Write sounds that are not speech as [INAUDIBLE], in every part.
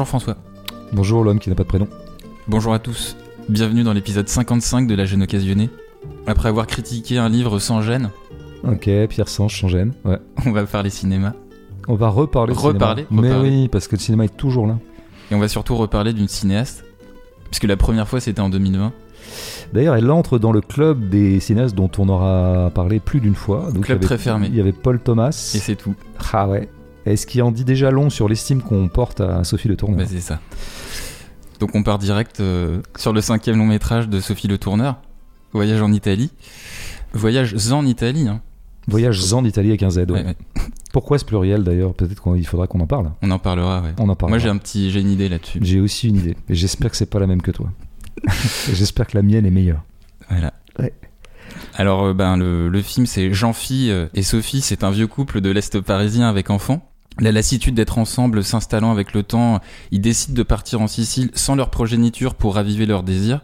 Bonjour François. Bonjour l'homme qui n'a pas de prénom. Bonjour à tous. Bienvenue dans l'épisode 55 de La Jeune Occasionnée. Après avoir critiqué un livre sans gêne, Ok, Pierre Sanche, sans gêne. Ouais. [LAUGHS] on va parler cinéma. On va reparler Reparler, cinéma. Mais oui, parce que le cinéma est toujours là. Et on va surtout reparler d'une cinéaste. Puisque la première fois c'était en 2020. D'ailleurs, elle entre dans le club des cinéastes dont on aura parlé plus d'une fois. Donc, Club il y avait- très fermé. Il y avait Paul Thomas. Et c'est tout. Ah ouais. Et ce qui en dit déjà long sur l'estime qu'on porte à Sophie Le Tourneur. Bah, c'est ça. Donc on part direct euh, sur le cinquième long métrage de Sophie Le Tourneur. Voyage en Italie. Voyage en Italie. Hein. Voyage en Italie avec un Z. ouais. Ouais, ouais. Pourquoi ce pluriel d'ailleurs? Peut-être qu'il faudra qu'on en parle. On en parlera, ouais. On en parlera. Moi j'ai un petit, j'ai une idée là-dessus. J'ai aussi une idée. Et j'espère que c'est pas la même que toi. [LAUGHS] J'espère que la mienne est meilleure. Voilà. Ouais. Alors, euh, ben, le, le film, c'est Jean-Phi euh, et Sophie. C'est un vieux couple de l'Est parisien avec enfants. La lassitude d'être ensemble s'installant avec le temps, ils décident de partir en Sicile sans leur progéniture pour raviver leurs désirs.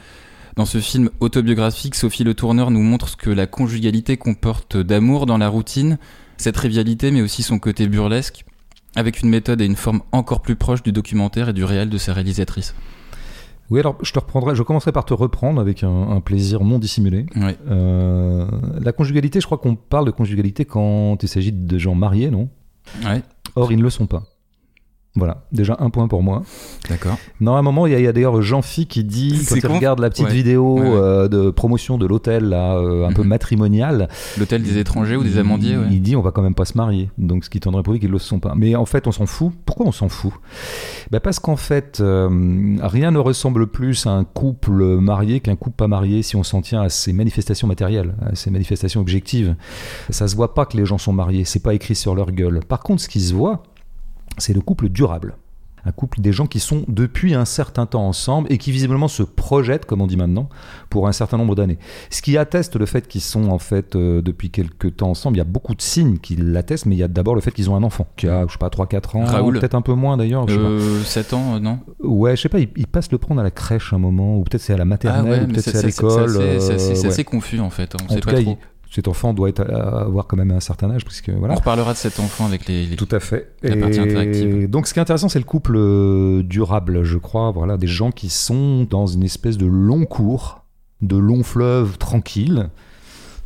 Dans ce film autobiographique, Sophie Le Tourneur nous montre ce que la conjugalité comporte d'amour dans la routine, cette rivalité, mais aussi son côté burlesque, avec une méthode et une forme encore plus proche du documentaire et du réel de sa réalisatrice. Oui, alors je te reprendrai. Je commencerai par te reprendre avec un, un plaisir non dissimulé. Ouais. Euh, la conjugalité, je crois qu'on parle de conjugalité quand il s'agit de gens mariés, non? Ouais, Or, ils ne le sont pas. Voilà, déjà un point pour moi. d'accord. Non, à un moment, il y a, d'ailleurs Jean-Phi qui dit, quand il regarde la petite Ouais. vidéo Ouais, ouais. euh, de promotion de l'hôtel, là, euh, un peu Mhm. matrimonial, L'hôtel des étrangers ou des amandiers, il, dit on va quand même pas se marier. Donc, ce qui tendrait à prouver qu'ils ne le sont pas. Mais en fait, on s'en fout. Pourquoi on s'en fout? Ben Parce qu'en fait, euh, rien ne ressemble plus à un couple marié qu'un couple pas marié si on s'en tient à ses manifestations matérielles, à ses manifestations objectives. Ça se voit pas que les gens sont mariés, c'est pas écrit sur leur gueule. Par contre, ce qui se voit, c'est le couple durable. Un couple des gens qui sont depuis un certain temps ensemble et qui visiblement se projettent, comme on dit maintenant, pour un certain nombre d'années. Ce qui atteste le fait qu'ils sont en fait euh, depuis quelques temps ensemble. Il y a beaucoup de signes qui l'attestent, mais il y a d'abord le fait qu'ils ont un enfant qui a, je sais pas, 3-4 ans, Raoul. peut-être un peu moins d'ailleurs. Euh, 7 ans, euh, non? Ouais, je sais pas, ils, passent le prendre à la crèche un moment, ou peut-être c'est à la maternelle, ou peut-être c'est à l'école. C'est assez, c'est assez- euh, ouais. assez confus en fait. On En sait tout pas cas, trop. il- cet enfant doit être, avoir quand même un certain âge, puisque voilà. On reparlera de cet enfant avec les. les- Tout à fait. La partie interactive. Donc, ce qui est intéressant, c'est le couple euh, durable, je crois. Voilà, des gens qui sont dans une espèce de long cours, de long fleuve tranquille.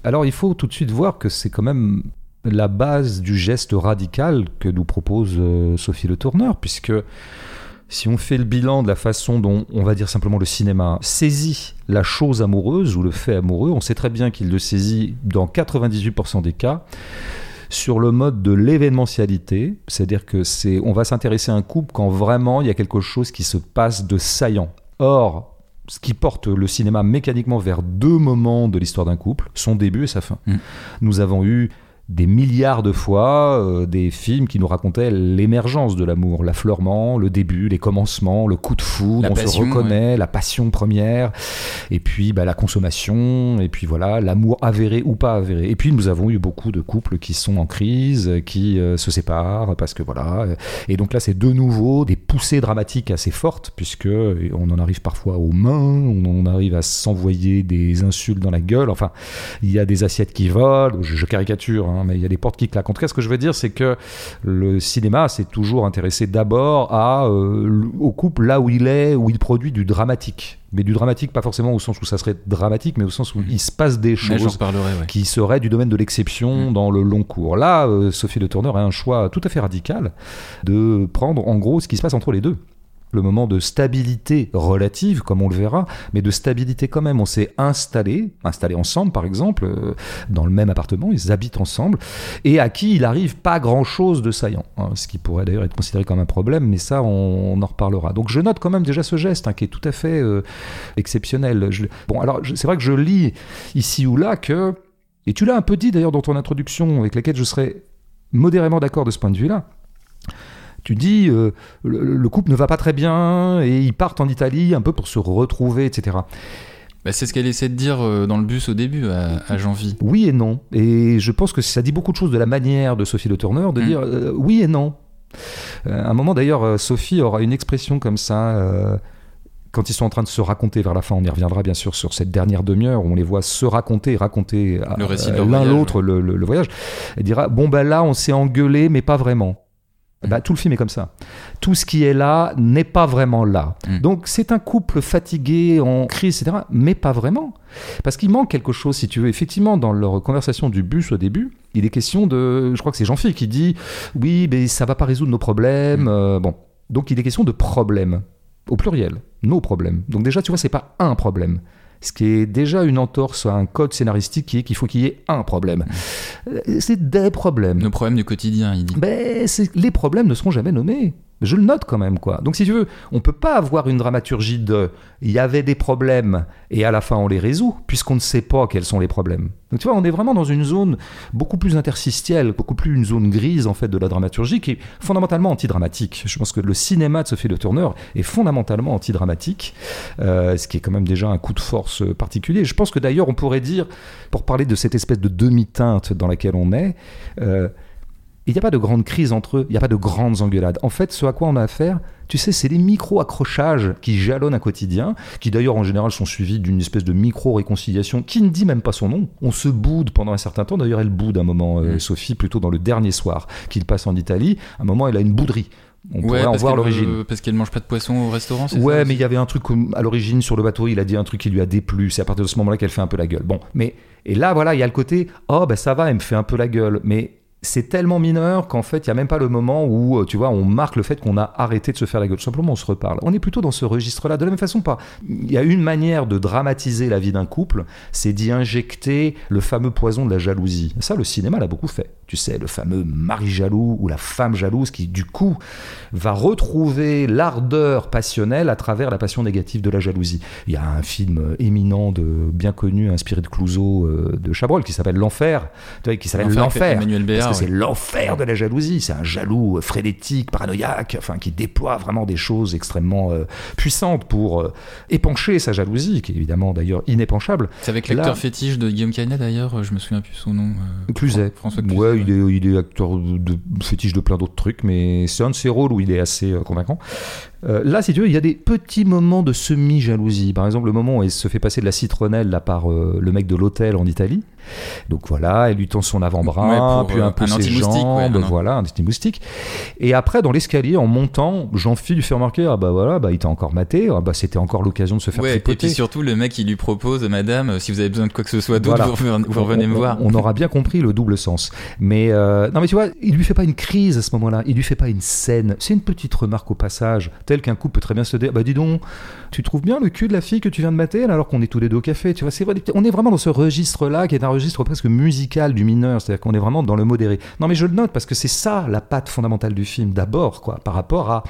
Alors, il faut tout de suite voir que c'est quand même la base du geste radical que nous propose euh, Sophie Le Tourneur, puisque si on fait le bilan de la façon dont, on va dire simplement, le cinéma saisit la chose amoureuse ou le fait amoureux, on sait très bien qu'il le saisit dans 98% des cas sur le mode de l'événementialité, c'est-à-dire que c'est, on va s'intéresser à un couple quand vraiment il y a quelque chose qui se passe de saillant. Or, ce qui porte le cinéma mécaniquement vers deux moments de l'histoire d'un couple, son début et sa fin. Mm. Nous avons eu des milliards de fois euh, des films qui nous racontaient l'émergence de l'amour, l'affleurement, le début, les commencements, le coup de foudre, La on se reconnaît, la passion première, et puis bah, la consommation, et puis voilà, l'amour avéré ou pas avéré. Et puis nous avons eu beaucoup de couples qui sont en crise, qui euh, se séparent parce que voilà. Et donc là, c'est de nouveau des poussées dramatiques assez fortes, puisque on en arrive parfois aux mains, on en arrive à s'envoyer des insultes dans la gueule. Enfin, il y a des assiettes qui volent, je, je caricature, hein, mais il y a des portes qui claquent. En tout cas, ce que je veux dire, c'est que le cinéma s'est toujours intéressé d'abord à, euh, au couple là où il est, où il produit du dramatique. Mais du dramatique, pas forcément au sens où ça serait dramatique, mais au sens où il se passe des choses ouais. qui serait du domaine de l'exception Mm. dans le long cours. Là, euh, Sophie Le Tourneur a un choix tout à fait radical de prendre en gros ce qui se passe entre les deux. Le moment de stabilité relative, comme on le verra, mais de stabilité quand même. On s'est installé, installé ensemble par exemple, euh, dans le même appartement, ils habitent ensemble, et à qui il arrive pas grand chose de saillant. hein, ce qui pourrait d'ailleurs être considéré comme un problème, mais ça on, en reparlera. Donc je note quand même déjà ce geste hein, qui est tout à fait euh, exceptionnel. Bon, alors c'est vrai que je lis ici ou là que et tu l'as un peu dit d'ailleurs dans ton introduction, avec laquelle je serais modérément d'accord de ce point de vue-là. Tu dis euh, le, le couple ne va pas très bien et ils partent en Italie un peu pour se retrouver, etc. Bah, c'est ce qu'elle essaie de dire euh, dans le bus au début à, à Jean-Vie. Oui et non. Et je pense que ça dit beaucoup de choses de la manière de Sophie Le Tourneur de Mm. dire euh, oui et non. Euh, à un moment d'ailleurs, euh, Sophie aura une expression comme ça. euh, quand ils sont en train de se raconter vers la fin, on y reviendra bien sûr sur cette dernière demi-heure où on les voit se raconter, raconter l'un l'autre le, le- le voyage. Elle dira bon ben là on s'est engueulé mais pas vraiment. Bah, tout le film est comme ça. Tout ce qui est là n'est pas vraiment là. Mm. Donc c'est un couple fatigué, en crise, etc. Mais pas vraiment. Parce qu'il manque quelque chose, si tu veux. Effectivement, dans leur conversation du bus au début, il est question de... Je crois que c'est Jean-Philippe qui dit, oui, mais ça va pas résoudre nos problèmes. Mm. euh, bon. Donc il est question de problèmes. Au pluriel. Nos problèmes. Donc déjà, tu vois, c'est pas un problème. Ce qui est déjà une entorse à un code scénaristique qui est qu'il faut qu'il y ait un problème. Euh, C'est des problèmes. Nos problèmes du quotidien, il dit. Ben, les problèmes ne seront jamais nommés. Je le note quand même, quoi. Donc, si tu veux, on peut pas avoir une dramaturgie de il y avait des problèmes et à la fin on les résout, puisqu'on ne sait pas quels sont les problèmes. Donc, tu vois, on est vraiment dans une zone beaucoup plus interstitielle, beaucoup plus une zone grise, en fait, de la dramaturgie qui est fondamentalement antidramatique. Je pense que le cinéma de Sophie Le Tourneur est fondamentalement antidramatique, euh, ce qui est quand même déjà un coup de force particulier. Je pense que d'ailleurs, on pourrait dire, pour parler de cette espèce de demi-teinte dans laquelle on est, euh, il n'y a pas de grande crise entre eux, il n'y a pas de grandes engueulades. En fait, ce à quoi on a affaire, tu sais, c'est les micro-accrochages qui jalonnent un quotidien, qui d'ailleurs en général sont suivis d'une espèce de micro-réconciliation qui ne dit même pas son nom. On se boude pendant un certain temps, d'ailleurs elle boude un moment, euh, Mm. Sophie, plutôt dans le dernier soir qu'il passe en Italie. À un moment, elle a une bouderie. On pourrait en voir qu'elle l'origine. Parce qu'elle mange pas de poisson au restaurant, c'est Ouais, ça mais il y avait un truc à l'origine sur le bateau, il a dit un truc qui lui a déplu. C'est à partir de ce moment-là qu'elle fait un peu la gueule. Bon, mais et là voilà, il y a le côté oh ben ça va, elle me fait un peu la gueule, mais c'est tellement mineur qu'en fait, il y a même pas le moment où euh, tu vois, on marque le fait qu'on a arrêté de se faire la gueule. Tout simplement, on se reparle. On est plutôt dans ce registre-là. De la même façon, pas. Il y a une manière de dramatiser la vie d'un couple, c'est d'y injecter le fameux poison de la jalousie. Ça, le cinéma l'a beaucoup fait. Tu sais, le fameux mari jaloux ou la femme jalouse qui, du coup, va retrouver l'ardeur passionnelle à travers la passion négative de la jalousie. Il y a un film euh, éminent, de, bien connu, inspiré de Clouseau, euh, de Chabrol, qui s'appelle L'Enfer, tu vois, qui s'appelle L'Enfer. Emmanuel Béard, que c'est l'enfer de la jalousie. C'est un jaloux euh, frénétique, paranoïaque, enfin, qui déploie vraiment des choses extrêmement euh, puissantes pour euh, épancher sa jalousie, qui est évidemment d'ailleurs inépanchable. C'est avec Là- l'acteur fétiche de Guillaume Canet d'ailleurs, je me souviens plus son nom. euh, Cluzet. François Cluzet. Ouais, il est, il est acteur de fétiche de plein d'autres trucs, mais c'est un de ses rôles où il est assez convaincant. Euh, là, si tu veux, il y a des petits moments de semi-jalousie. Par exemple, le moment où elle se fait passer de la citronnelle là, par euh, le mec de l'hôtel en Italie. Donc voilà, elle lui tend son avant-bras, Ouais, puis euh, un peu un ses ouais, jambes, un voilà, un anti-moustique. Et après, dans l'escalier, en montant, Jean-Philippe lui fait remarquer, ah bah voilà, bah, il t'a encore maté, ah bah c'était encore l'occasion de se faire Ouais, et tripoter. puis surtout le mec il lui propose, Madame, euh, si vous avez besoin de quoi que ce soit d'autre, Voilà. vous, revenez- vous revenez on, me on- voir. On aura bien compris le double sens. Mais euh, non, mais tu vois, il lui fait pas une crise à ce moment-là. Il lui fait pas une scène. C'est une petite remarque au passage, telle qu'un couple peut très bien se dire, bah dis donc, tu trouves bien le cul de la fille que tu viens de mater alors qu'on est tous les deux au café. Tu vois, c'est vrai. On est vraiment dans ce registre-là qui est un registre presque musical du mineur, c'est-à-dire qu'on est vraiment dans le modéré. Non, mais je le note parce que c'est ça la patte fondamentale du film d'abord, quoi, par rapport à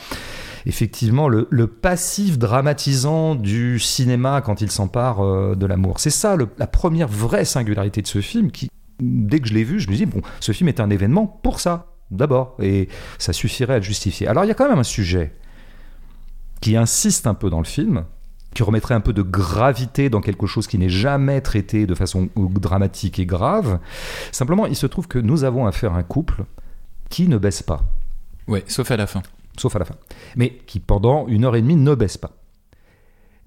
effectivement le, passif dramatisant du cinéma quand il s'empare euh, de l'amour. C'est ça la première vraie singularité de ce film qui, dès que je l'ai vu, je me dis, bon, ce film est un événement pour ça, d'abord, et ça suffirait à le justifier. Alors il y a quand même un sujet qui insiste un peu dans le film, qui remettrait un peu de gravité dans quelque chose qui n'est jamais traité de façon dramatique et grave. Simplement, il se trouve que nous avons affaire à un couple qui ne baisse pas Ouais, sauf à la fin. sauf à la fin, mais qui pendant une heure et demie ne baisse pas.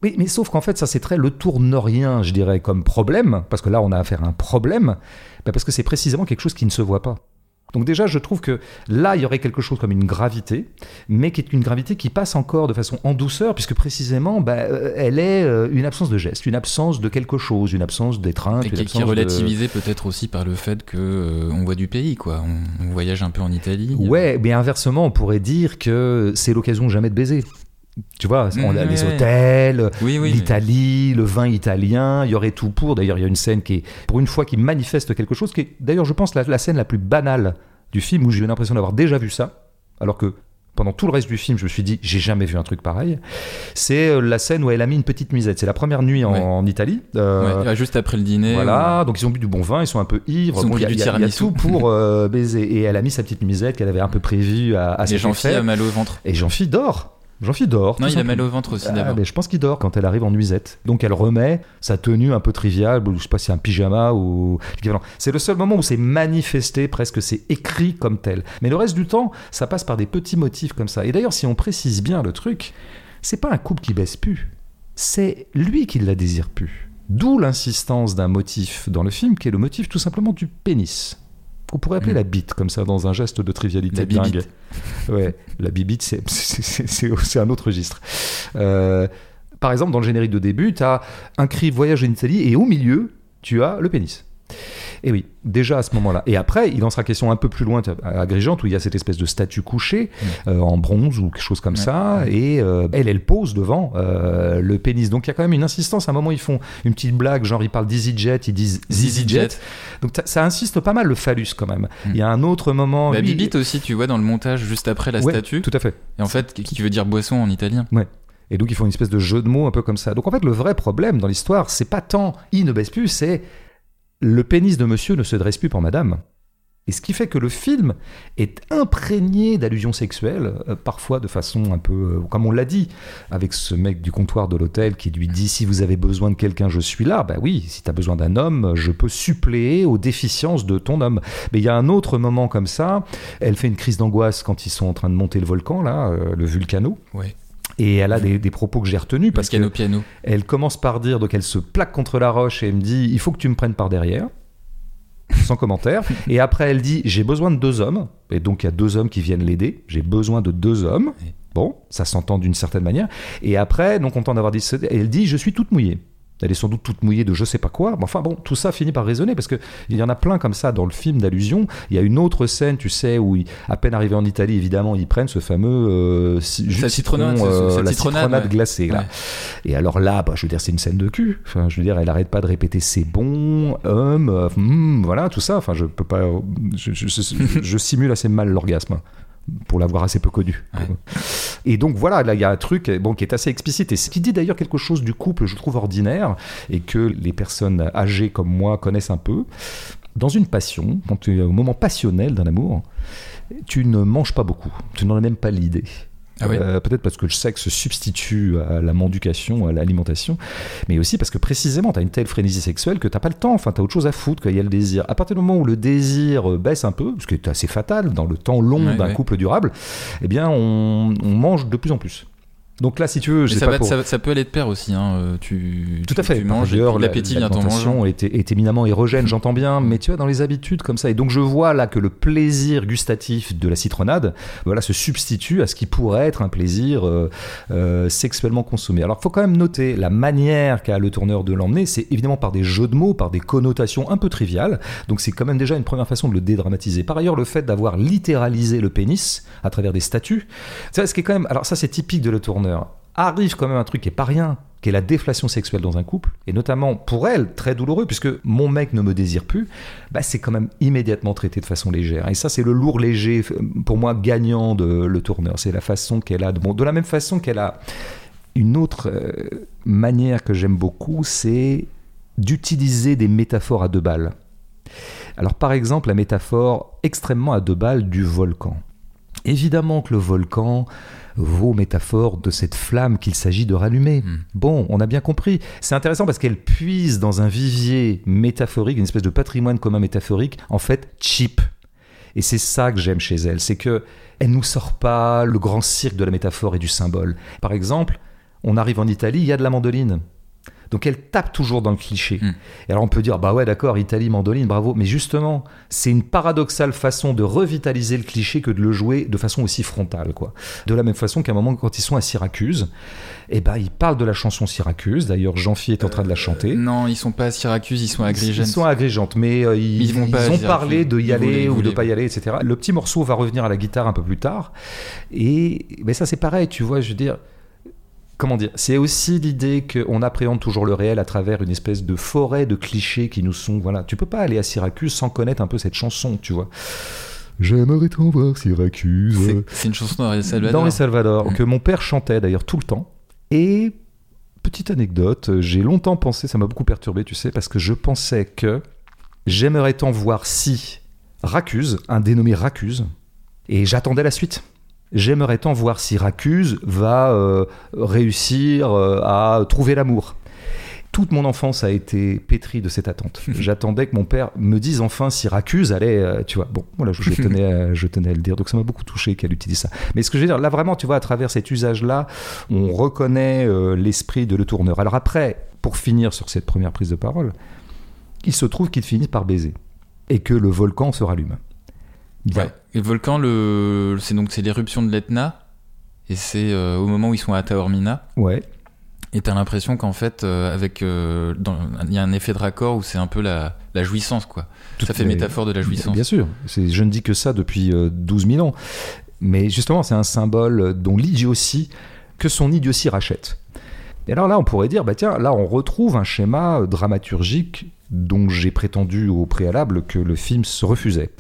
Mais, mais sauf qu'en fait, ça c'est très le tournerien, je dirais, comme problème, parce que là on a affaire à un problème, ben parce que c'est précisément quelque chose qui ne se voit pas. Donc déjà, je trouve que là, il y aurait quelque chose comme une gravité, mais qui est une gravité qui passe encore de façon en douceur, puisque précisément, ben, euh, elle est euh, une absence de geste, une absence de quelque chose, une absence d'étreinte, Et une qui, est de- relativisé peut-être aussi par le fait que euh, on voit du pays, quoi. On, on voyage un peu en Italie. Ouais, mais inversement, on pourrait dire que c'est l'occasion jamais de baiser. Tu vois, on a Mm, les ouais. hôtels, Oui, oui. l'Italie, le vin italien, il y aurait tout pour. D'ailleurs, il y a une scène qui est, pour une fois, qui manifeste quelque chose, qui est d'ailleurs, je pense, la, la scène la plus banale du film, où j'ai eu l'impression d'avoir déjà vu ça, alors que pendant tout le reste du film, je me suis dit, j'ai jamais vu un truc pareil. C'est euh, la scène où elle a mis une petite nuisette. C'est la première nuit en, Ouais. en Italie. Euh, Ouais, juste après le dîner. voilà, donc ils ont bu du bon vin, ils sont un peu ivres. Ils ont Bon, y, a- pris du y a- y a tout pour [LAUGHS] euh, baiser. Et elle a mis sa petite nuisette qu'elle avait un peu prévue à, à Et effet. a mal au ventre. Et Jean-Philippe dort. Jean-Philippe dort. Non, il a mal au ventre aussi Ah, d'abord. mais je pense qu'il dort quand elle arrive en nuisette. Donc elle remet sa tenue un peu triviale, ou je sais pas si c'est un pyjama ou. C'est le seul moment où c'est manifesté, presque c'est écrit comme tel. Mais le reste du temps, ça passe par des petits motifs comme ça. Et d'ailleurs, si on précise bien le truc, c'est pas un couple qui baisse plus, c'est lui qui la désire plus. D'où l'insistance d'un motif dans le film qui est le motif tout simplement du pénis. Qu'on pourrait appeler Mm. la bite, comme ça, dans un geste de trivialité La bibite. dingue. Ouais, la bibite, c'est [LAUGHS] un autre registre. Euh, par exemple, dans le générique de début, tu as un cri voyage en Italie et au milieu, tu as le pénis. Et oui, déjà à ce moment-là. Et après, il en sera question un peu plus loin à Agrigente où il y a cette espèce de statue couchée euh, en bronze ou quelque chose comme Ouais. ça. Et euh, elle, elle pose devant euh, le pénis. Donc il y a quand même une insistance. À un moment, ils font une petite blague, genre ils parlent d'EasyJet, ils disent ZZJet. Donc ça insiste pas mal le phallus quand même. Mm. Il y a un autre moment. La lui- bibite aussi, tu vois, dans le montage juste après la Ouais, statue. Tout à fait. Et en fait, qui veut dire boisson en italien. Et donc ils font une espèce de jeu de mots un peu comme ça. Donc en fait le vrai problème dans l'histoire, c'est pas tant il ne baisse plus, c'est le pénis de monsieur ne se dresse plus pour madame. Et ce qui fait que le film est imprégné d'allusions sexuelles, euh, parfois de façon un peu, euh, comme on l'a dit, avec ce mec du comptoir de l'hôtel qui lui dit si vous avez besoin de quelqu'un, je suis là. Bah oui, si tu as besoin d'un homme, je peux suppléer aux déficiences de ton homme. Mais il y a un autre moment comme ça. Elle fait une crise d'angoisse quand ils sont en train de monter le volcan, là, euh, le Vulcano. Ouais. Et elle a des, des propos que j'ai retenus parce Parce que au piano. elle commence par dire, donc elle se plaque contre la roche et elle me dit il faut que tu me prennes par derrière. Sans commentaire. [LAUGHS] Et après, elle dit j'ai besoin de deux hommes. Et donc, il y a deux hommes qui viennent l'aider. J'ai besoin de deux hommes. Bon, ça s'entend d'une certaine manière. Et après, non content d'avoir dit ça, elle dit je suis toute mouillée. Elle est sans doute toute mouillée de je sais pas quoi. Mais enfin bon, tout ça finit par résonner parce que il y en a plein comme ça dans le film d'allusion. Il y a une autre scène, tu sais, où ils- à peine arrivés en Italie, évidemment, ils prennent ce fameux euh, jus de citron, euh, la citronnade, citronnade ouais. glacée là. Ouais. Et alors là, bah, je veux dire, c'est une scène de cul. Enfin, je veux dire, elle arrête pas de répéter c'est bon, homme, euh, hmm, voilà, tout ça. Enfin, je peux pas. Je, je- je- je simule assez mal l'orgasme. Pour l'avoir assez peu connu. Ouais. Et donc voilà, là il y a un truc bon, qui est assez explicite et ce qui dit d'ailleurs quelque chose du couple, je trouve ordinaire et que les personnes âgées comme moi connaissent un peu. Dans une passion, quand tu es au moment passionnel d'un amour, tu ne manges pas beaucoup, tu n'en as même pas l'idée. Ah oui. Euh, Peut-être parce que le sexe substitue à la mendication, à l'alimentation, mais aussi parce que précisément, tu as une telle frénésie sexuelle que tu pas le temps, enfin, tu as autre chose à foutre qu'il y a le désir. À partir du moment où le désir euh, baisse un peu, ce qui est assez fatal dans le temps long Ouais, d'un ouais. couple durable, eh bien, on, on mange de plus en plus. Donc là, si tu veux, ça, pas va, pour... ça, ça peut aller de pair aussi. Hein. euh, Tu, Tout tu- à fait. Tu manges, l'appétit vient en l'alimentation mangeant. est, est éminemment érogène, j'entends bien, mais tu vois, dans les habitudes comme ça. Et donc, je vois là que le plaisir gustatif de la citronnade voilà, se substitue à ce qui pourrait être un plaisir euh, euh, sexuellement consommé. Alors, il faut quand même noter la manière qu'a le tourneur de l'emmener, c'est évidemment par des jeux de mots, par des connotations un peu triviales. Donc, c'est quand même déjà une première façon de le dédramatiser. Par ailleurs, le fait d'avoir littéralisé le pénis à travers des statues, tu vois, ce qui est quand même. Alors, ça, c'est typique de le tourneur arrive quand même un truc qui est pas rien, qui est la déflation sexuelle dans un couple, et notamment pour elle, très douloureux, puisque mon mec ne me désire plus, bah c'est quand même immédiatement traité de façon légère. Et ça, c'est le lourd léger, pour moi, gagnant de le tourneur. C'est la façon qu'elle a, de, bon, de la même façon qu'elle a une autre euh, manière que j'aime beaucoup, c'est d'utiliser des métaphores à deux balles. Alors par exemple, la métaphore extrêmement à deux balles du volcan. Évidemment que le volcan vaut métaphore de cette flamme qu'il s'agit de rallumer. Mm. Bon, on a bien compris. C'est intéressant parce qu'elle puise dans un vivier métaphorique, une espèce de patrimoine commun métaphorique, en fait cheap. Et c'est ça que j'aime chez elle, c'est que elle nous sort pas le grand cirque de la métaphore et du symbole. Par exemple, on arrive en Italie, il y a de la mandoline. Donc elle tape toujours dans le cliché. Mm. Et alors on peut dire, bah ouais d'accord, Italie, mandoline, bravo. Mais justement, c'est une paradoxale façon de revitaliser le cliché que de le jouer de façon aussi frontale. quoi. De la même façon qu'à un moment, quand ils sont à Syracuse, eh ben, ils parlent de la chanson Syracuse. D'ailleurs, Jean-Phi est en train de la chanter. Non, ils sont pas à Syracuse, ils sont à Agrigent. Ils sont à Agrigente, mais euh, ils, Ils vont pas à ont parlé de y Ils aller ils ou de pas y aller, etc. Le petit morceau va revenir à la guitare un peu plus tard. Et mais ça, c'est pareil, tu vois, je veux dire. Comment dire C'est aussi l'idée qu'on appréhende toujours le réel à travers une espèce de forêt de clichés qui nous sont. Voilà, tu peux pas aller à Syracuse sans connaître un peu cette chanson, tu vois. J'aimerais t'en voir Syracuse. C'est- une chanson d'Ariel Salvador. Dans les Salvador, que mon père chantait d'ailleurs tout le temps. Et petite anecdote, j'ai longtemps pensé, ça m'a beaucoup perturbé, tu sais, parce que je pensais que j'aimerais tant voir si Racuse, un dénommé Racuse, et j'attendais la suite. J'aimerais tant voir si Racuse va euh, réussir euh, à trouver l'amour. Toute mon enfance a été pétrie de cette attente. [LAUGHS] J'attendais que mon père me dise enfin si Racuse allait, euh, tu vois. Bon, voilà, je, je [LAUGHS] tenais, à, je tenais à le dire. Donc ça m'a beaucoup touché qu'elle utilise ça. Mais ce que je veux dire, là vraiment, tu vois, à travers cet usage-là, on reconnaît euh, l'esprit de le tourneur. Alors après, pour finir sur cette première prise de parole, il se trouve qu'ils finissent par baiser. et que le volcan se rallume. Ouais. Et le volcan, le... c'est donc c'est l'éruption de l'Etna, et c'est euh, au moment où ils sont à Taormina. Ouais. Et t'as l'impression qu'en fait, euh, avec, euh, il y a un effet de raccord où c'est un peu la, la jouissance, quoi. Tout ça fait métaphore de la jouissance. Bien sûr, je ne dis que ça depuis euh, 12 000 ans. Mais justement, c'est un symbole dont l'idiotie, que son idiotie rachète. Et alors là, on pourrait dire, bah tiens, là, on retrouve un schéma dramaturgique dont j'ai prétendu au préalable que le film se refusait.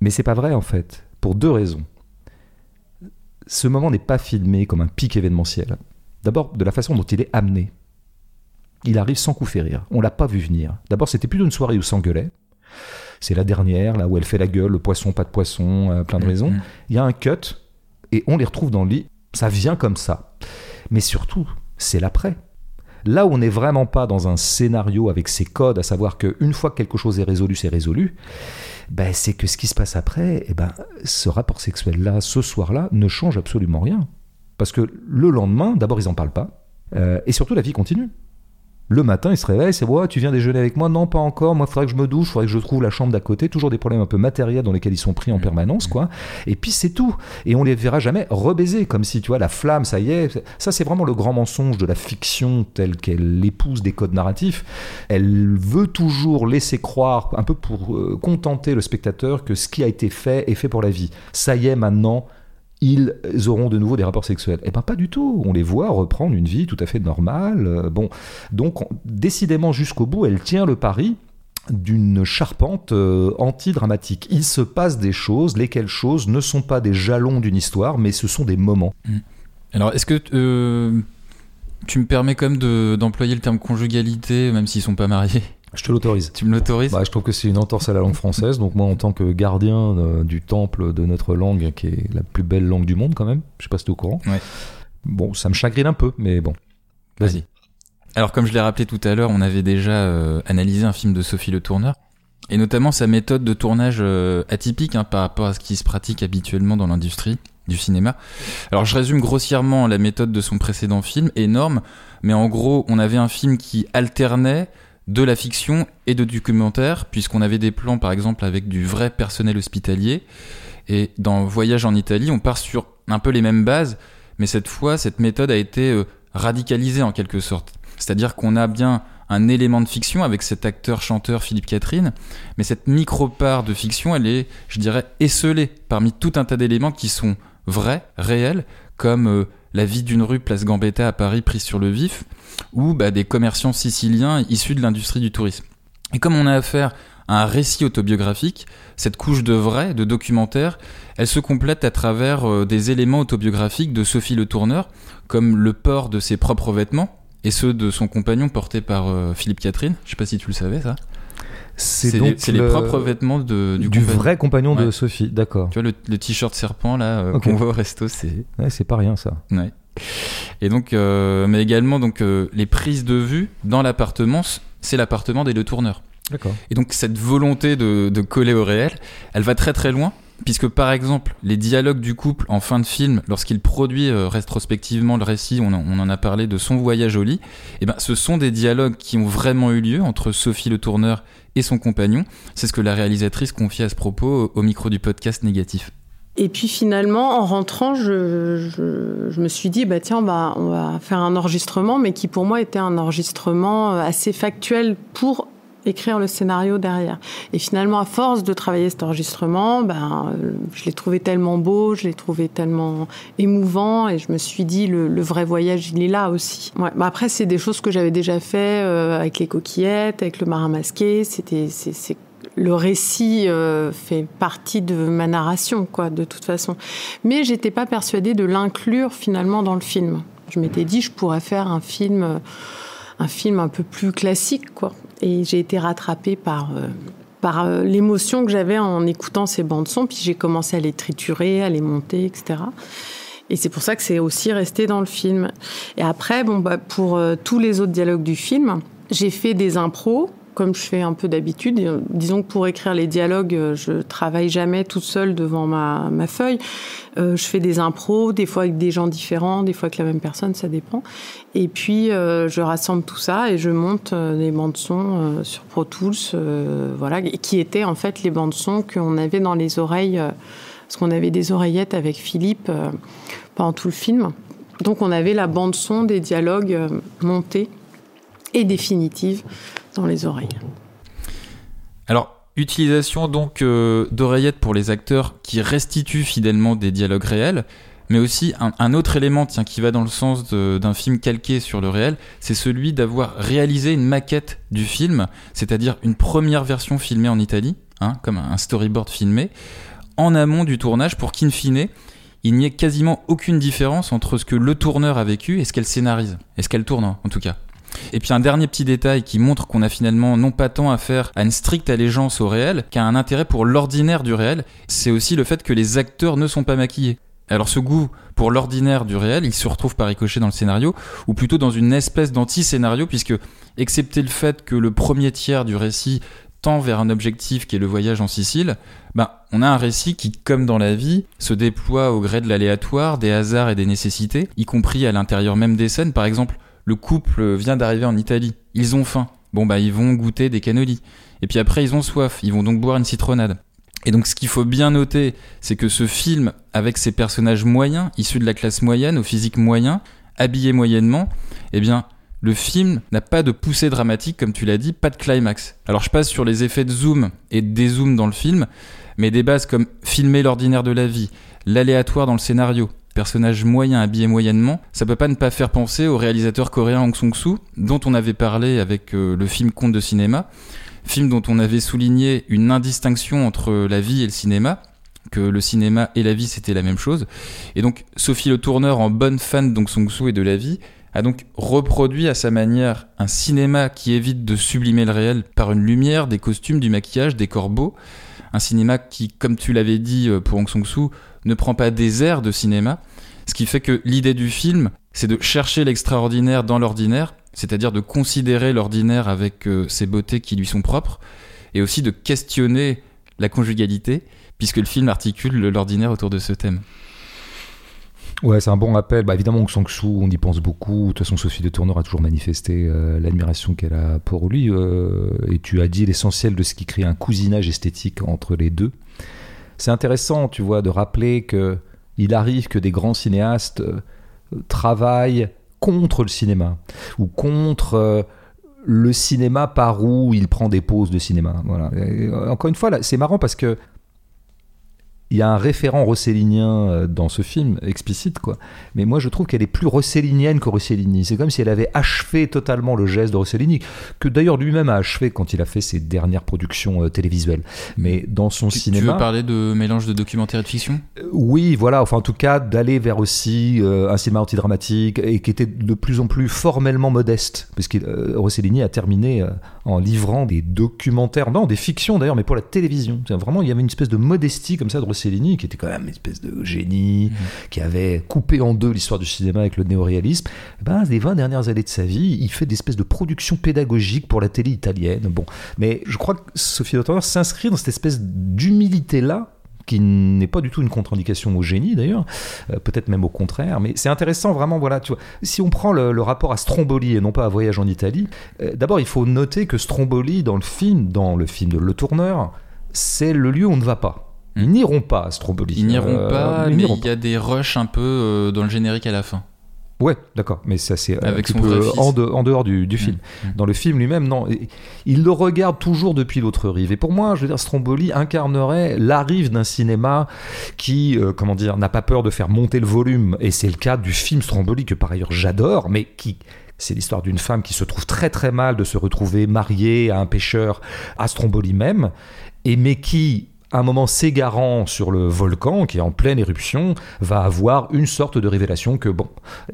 Mais c'est pas vrai, en fait, pour deux raisons. Ce moment n'est pas filmé comme un pic événementiel. D'abord, de la façon dont il est amené. Il arrive sans coup férir. On l'a pas vu venir. D'abord, c'était plutôt une soirée où s'engueulait. C'est la dernière, là où elle fait la gueule, le poisson, pas de poisson, euh, plein de raisons. Mhm. Il y a un cut et on les retrouve dans le lit. Ça vient comme ça. Mais surtout, c'est l'après. Là où on n'est vraiment pas dans un scénario avec ses codes, à savoir qu'une fois que quelque chose est résolu, c'est résolu, ben, c'est que ce qui se passe après, eh ben, ce rapport sexuel-là, ce soir-là, ne change absolument rien. Parce que le lendemain, d'abord, ils n'en parlent pas. Euh, et surtout, la vie continue. Le matin, il se réveille, c'est ouais, tu viens déjeuner avec moi? Non, pas encore. Moi, il faudrait que je me douche, il faudrait que je trouve la chambre d'à côté. Toujours des problèmes un peu matériels dans lesquels ils sont pris en permanence, quoi. Et puis c'est tout. Et on les verra jamais rebaiser, comme si, tu vois, la flamme, ça y est. Ça, c'est vraiment le grand mensonge de la fiction telle qu'elle épouse des codes narratifs. Elle veut toujours laisser croire, un peu pour euh, contenter le spectateur, que ce qui a été fait est fait pour la vie. Ça y est, maintenant, ils auront de nouveau des rapports sexuels. Eh ben pas du tout. On les voit reprendre une vie tout à fait normale. Euh, Bon, donc on- décidément jusqu'au bout, elle tient le pari d'une charpente euh, anti-dramatique. Il se passe des choses, lesquelles choses ne sont pas des jalons d'une histoire, mais ce sont des moments. Alors, est-ce que euh, tu me permets quand même de- d'employer le terme conjugalité, même s'ils sont pas mariés? Je te l'autorise. Tu me l'autorises Bah, je trouve que c'est une entorse à la langue française. Donc moi, en tant que gardien euh, du temple de notre langue, qui est la plus belle langue du monde quand même, je sais pas si tu es au courant. Ouais. Bon, ça me chagrine un peu, mais bon. Vas-y. Alors, comme je l'ai rappelé tout à l'heure, on avait déjà euh, analysé un film de Sophie Le Tourneur, et notamment sa méthode de tournage euh, atypique hein, par rapport à ce qui se pratique habituellement dans l'industrie du cinéma. Alors, je résume grossièrement la méthode de son précédent film, énorme, mais en gros, on avait un film qui alternait de la fiction et de documentaire, puisqu'on avait des plans, par exemple, avec du vrai personnel hospitalier. Et dans Voyage en Italie, on part sur un peu les mêmes bases, mais cette fois, cette méthode a été euh, radicalisée en quelque sorte. C'est-à-dire qu'on a bien un élément de fiction avec cet acteur-chanteur Philippe Catherine, mais cette micro-part de fiction, elle est, je dirais, esselée parmi tout un tas d'éléments qui sont vrais, réels, comme euh, la vie d'une rue Place Gambetta à Paris prise sur le vif, ou bah, des commerçants siciliens issus de l'industrie du tourisme. Et comme on a affaire à un récit autobiographique, cette couche de vrai, de documentaire, elle se complète à travers euh, des éléments autobiographiques de Sophie Le Tourneur, comme le port de ses propres vêtements, et ceux de son compagnon porté par euh, Philippe Catherine. Je sais pas si tu le savais, ça. C'est donc les, les le- propres vêtements de, du, du, compagnon. vrai compagnon de. Sophie. D'accord. Tu vois, le, le t-shirt serpent, là, euh, qu'on voit au resto, c'est... Ouais, c'est pas rien ça. Ouais. Et donc, euh, mais également, donc, euh, les prises de vue dans l'appartement, c'est l'appartement des Le Tourneur. D'accord. Et donc cette volonté de, de coller au réel, elle va très très loin, puisque par exemple les dialogues du couple en fin de film, lorsqu'il produit euh, rétrospectivement le récit, on en, on en a parlé de son voyage au lit, et ben ce sont des dialogues qui ont vraiment eu lieu entre Sophie le tourneur et son compagnon. C'est ce que la réalisatrice confie à ce propos au, micro du podcast négatif. Et puis finalement, en rentrant, je, me suis dit, bah tiens, on va, on va faire un enregistrement, mais qui pour moi était un enregistrement euh, assez factuel pour écrire le scénario derrière. Et finalement, à force de travailler cet enregistrement, ben, je l'ai trouvé tellement beau, je l'ai trouvé tellement émouvant, et je me suis dit, le, vrai voyage, il est là aussi. Bah après, c'est des choses que j'avais déjà fait euh, avec les coquillettes, avec le marin masqué. C'était, c'est le récit euh, fait partie de ma narration, quoi, de toute façon. Mais j'étais pas persuadée de l'inclure finalement dans le film. Je m'étais dit, je pourrais faire un film, euh, un film un peu plus classique, quoi. Et j'ai été rattrapée par euh, par euh, l'émotion que j'avais en écoutant ces bandes son, puis j'ai commencé à les triturer, à les monter, etc. Et c'est pour ça que c'est aussi resté dans le film. Et après, bon, bah, pour euh, tous les autres dialogues du film, j'ai fait des impros comme je fais un peu d'habitude. Disons que pour écrire les dialogues, je travaille jamais toute seule devant ma, feuille. je fais des impros, des fois avec des gens différents, des fois avec la même personne, ça dépend. Et puis je rassemble tout ça et je monte les bandes son sur Pro Tools, voilà, qui étaient en fait les bandes son qu'on avait dans les oreilles parce qu'on avait des oreillettes avec Philippe euh, pendant tout le film. Donc on avait la bande son des dialogues euh, montés et définitives les oreilles. Alors, utilisation donc euh, d'oreillettes pour les acteurs qui restituent fidèlement des dialogues réels, mais aussi un, autre élément tiens, qui va dans le sens d'un film calqué sur le réel, c'est celui d'avoir réalisé une maquette du film, c'est-à-dire une première version filmée en Italie, hein, comme un storyboard filmé, en amont du tournage pour qu'in fine, il n'y ait quasiment aucune différence entre ce que le tourneur a vécu et ce qu'elle scénarise, et ce qu'elle tourne en tout cas. Et puis un dernier petit détail qui montre qu'on a finalement non pas tant affaire à une stricte allégeance au réel qu'à un intérêt pour l'ordinaire du réel, c'est aussi le fait que les acteurs ne sont pas maquillés. Alors ce goût pour l'ordinaire du réel, il se retrouve par ricochet dans le scénario, ou plutôt dans une espèce d'anti-scénario, puisque, excepté le fait que le premier tiers du récit tend vers un objectif qui est le voyage en Sicile, ben, on a un récit qui, comme dans la vie, se déploie au gré de l'aléatoire, des hasards et des nécessités, y compris à l'intérieur même des scènes. Par exemple, le couple vient d'arriver en Italie, ils ont faim. Bon bah ils vont goûter des cannolis. Et puis après ils ont soif, ils vont donc boire une citronnade. Et donc ce qu'il faut bien noter, c'est que ce film, avec ses personnages moyens, issus de la classe moyenne, au physique moyen, habillés moyennement, eh bien le film n'a pas de poussée dramatique, comme tu l'as dit, pas de climax. Alors je passe sur les effets de zoom et de dézoom dans le film, mais des bases comme filmer l'ordinaire de la vie, l'aléatoire dans le scénario, personnage moyen habillé moyennement, ça peut pas ne pas faire penser au réalisateur coréen Hong Song-soo, dont on avait parlé avec euh, le film Conte de cinéma, film dont on avait souligné une indistinction entre la vie et le cinéma, que le cinéma et la vie c'était la même chose. Et donc Sophie Le Tourneur, en bonne fan d'Hong Song-soo et de la vie, a donc reproduit à sa manière un cinéma qui évite de sublimer le réel par une lumière, des costumes, du maquillage, des corbeaux. Un cinéma qui, comme tu l'avais dit euh, pour Hong Song-soo, ne prend pas des airs de cinéma. Ce qui fait que l'idée du film, c'est de chercher l'extraordinaire dans l'ordinaire, c'est-à-dire de considérer l'ordinaire avec euh, ses beautés qui lui sont propres, et aussi de questionner la conjugalité, puisque le film articule l'ordinaire autour de ce thème. Ouais, c'est un bon rappel. Bah, évidemment, Sang Soo, on y pense beaucoup. De toute façon, Sophie de Tourneur a toujours manifesté euh, l'admiration qu'elle a pour lui. Euh, et tu as dit l'essentiel de ce qui crée un cousinage esthétique entre les deux. C'est intéressant, tu vois, de rappeler que il arrive que des grands cinéastes euh, travaillent contre le cinéma ou contre le cinéma par où il prend des pauses de cinéma. Voilà. encore une fois, c'est marrant parce que il y a un référent rossellinien euh, dans ce film, explicite, quoi. Mais moi, je trouve qu'elle est plus rossellinienne que Rossellini. C'est comme si elle avait achevé totalement le geste de Rossellini, que d'ailleurs lui-même a achevé quand il a fait ses dernières productions euh, télévisuelles. Mais dans son cinéma. Tu veux parler de mélange de documentaire et de fiction? Euh, Oui, voilà. Enfin, en tout cas, d'aller vers aussi un cinéma antidramatique et qui était de plus en plus formellement modeste, puisque Rossellini a terminé en livrant des documentaires, non, des fictions d'ailleurs, mais pour la télévision. Vraiment, il y avait une espèce de modestie comme ça de Rossellini Rossellini, qui était quand même une espèce de génie, mhm. qui avait coupé en deux l'histoire du cinéma avec le néoréalisme, eh ben, les 20 dernières années de sa vie, il fait des espèces de productions pédagogiques pour la télé italienne. Bon, mais je crois que Sophie Dauteur s'inscrit dans cette espèce d'humilité-là qui n'est pas du tout une contre-indication au génie d'ailleurs, euh, peut-être même au contraire, mais c'est intéressant vraiment, voilà, tu vois, si on prend le, rapport à Stromboli et non pas à Voyage en Italie, euh, d'abord il faut noter que Stromboli dans le film, dans le film de Le Tourneur, c'est le lieu où on ne va pas. Ils n'iront pas à Stromboli. Ils n'iront euh, pas, mais il y a des rushs un peu euh, dans le générique à la fin. Ouais, d'accord, mais ça c'est un petit peu en, dehors du, mm. film. Mm. Dans le film lui-même, non, il le regarde toujours depuis l'autre rive. Et pour moi, je veux dire, Stromboli incarnerait la rive d'un cinéma qui, euh, comment dire, n'a pas peur de faire monter le volume. Et c'est le cas du film Stromboli que par ailleurs j'adore, mais qui c'est l'histoire d'une femme qui se trouve très très mal de se retrouver mariée à un pêcheur à Stromboli même, et mais qui un moment s'égarant sur le volcan qui est en pleine éruption, va avoir une sorte de révélation que bon,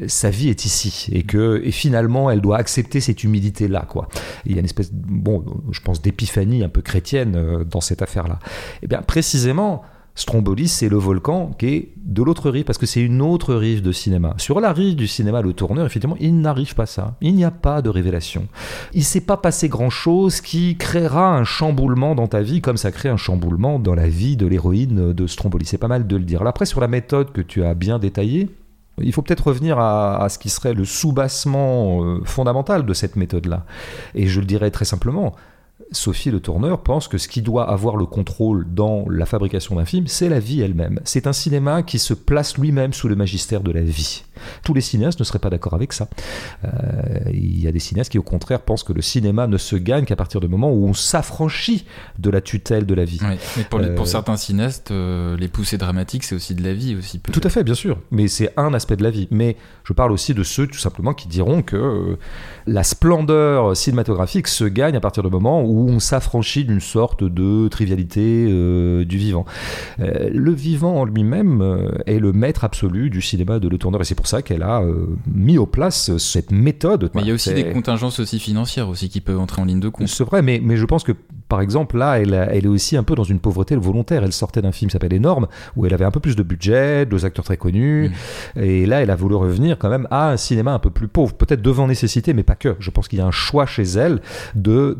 sa vie est ici et que et finalement elle doit accepter cette humilité là quoi. Il y a une espèce bon, je pense d'épiphanie un peu chrétienne euh, dans cette affaire là. Et eh bien précisément Stromboli, c'est le volcan qui est de l'autre rive, parce que c'est une autre rive de cinéma. Sur la rive du cinéma, le tourneur, effectivement, il n'arrive pas ça. Il n'y a pas de révélation. Il ne s'est pas passé grand-chose qui créera un chamboulement dans ta vie, comme ça crée un chamboulement dans la vie de l'héroïne de Stromboli. C'est pas mal de le dire. après, sur la méthode que tu as bien détaillée, il faut peut-être revenir à, ce qui serait le soubassement euh, fondamental de cette méthode-là. Et je le dirais très simplement, Sophie le tourneur pense que ce qui doit avoir le contrôle dans la fabrication d'un film, c'est la vie elle-même. C'est un cinéma qui se place lui-même sous le magistère de la vie. Tous les cinéastes ne seraient pas d'accord avec ça. Euh, il y a des cinéastes qui, au contraire, pensent que le cinéma ne se gagne qu'à partir du moment où on s'affranchit de la tutelle de la vie. mais pour, pour, euh, certains cinéastes, euh, les poussées dramatiques, c'est aussi de la vie aussi. Tout à fait, bien sûr. Mais c'est un aspect de la vie. Mais je parle aussi de ceux, tout simplement, qui diront que la splendeur cinématographique se gagne à partir du moment où on s'affranchit d'une sorte de trivialité euh, du vivant. Euh, le vivant en lui-même euh, est le maître absolu du cinéma de Le Tourneur et c'est pour ça qu'elle a mis au place cette méthode. Mais il y a aussi des contingences aussi financières aussi qui peuvent entrer en ligne de compte. C'est vrai, mais, mais je pense que par exemple là, elle, elle est aussi un peu dans une pauvreté volontaire. Elle sortait d'un film qui s'appelle Énorme où elle avait un peu plus de budget, deux acteurs très connus, mm. et là elle a voulu revenir quand même à un cinéma un peu plus pauvre, peut-être devant nécessité, mais pas que. Je pense qu'il y a un choix chez elle de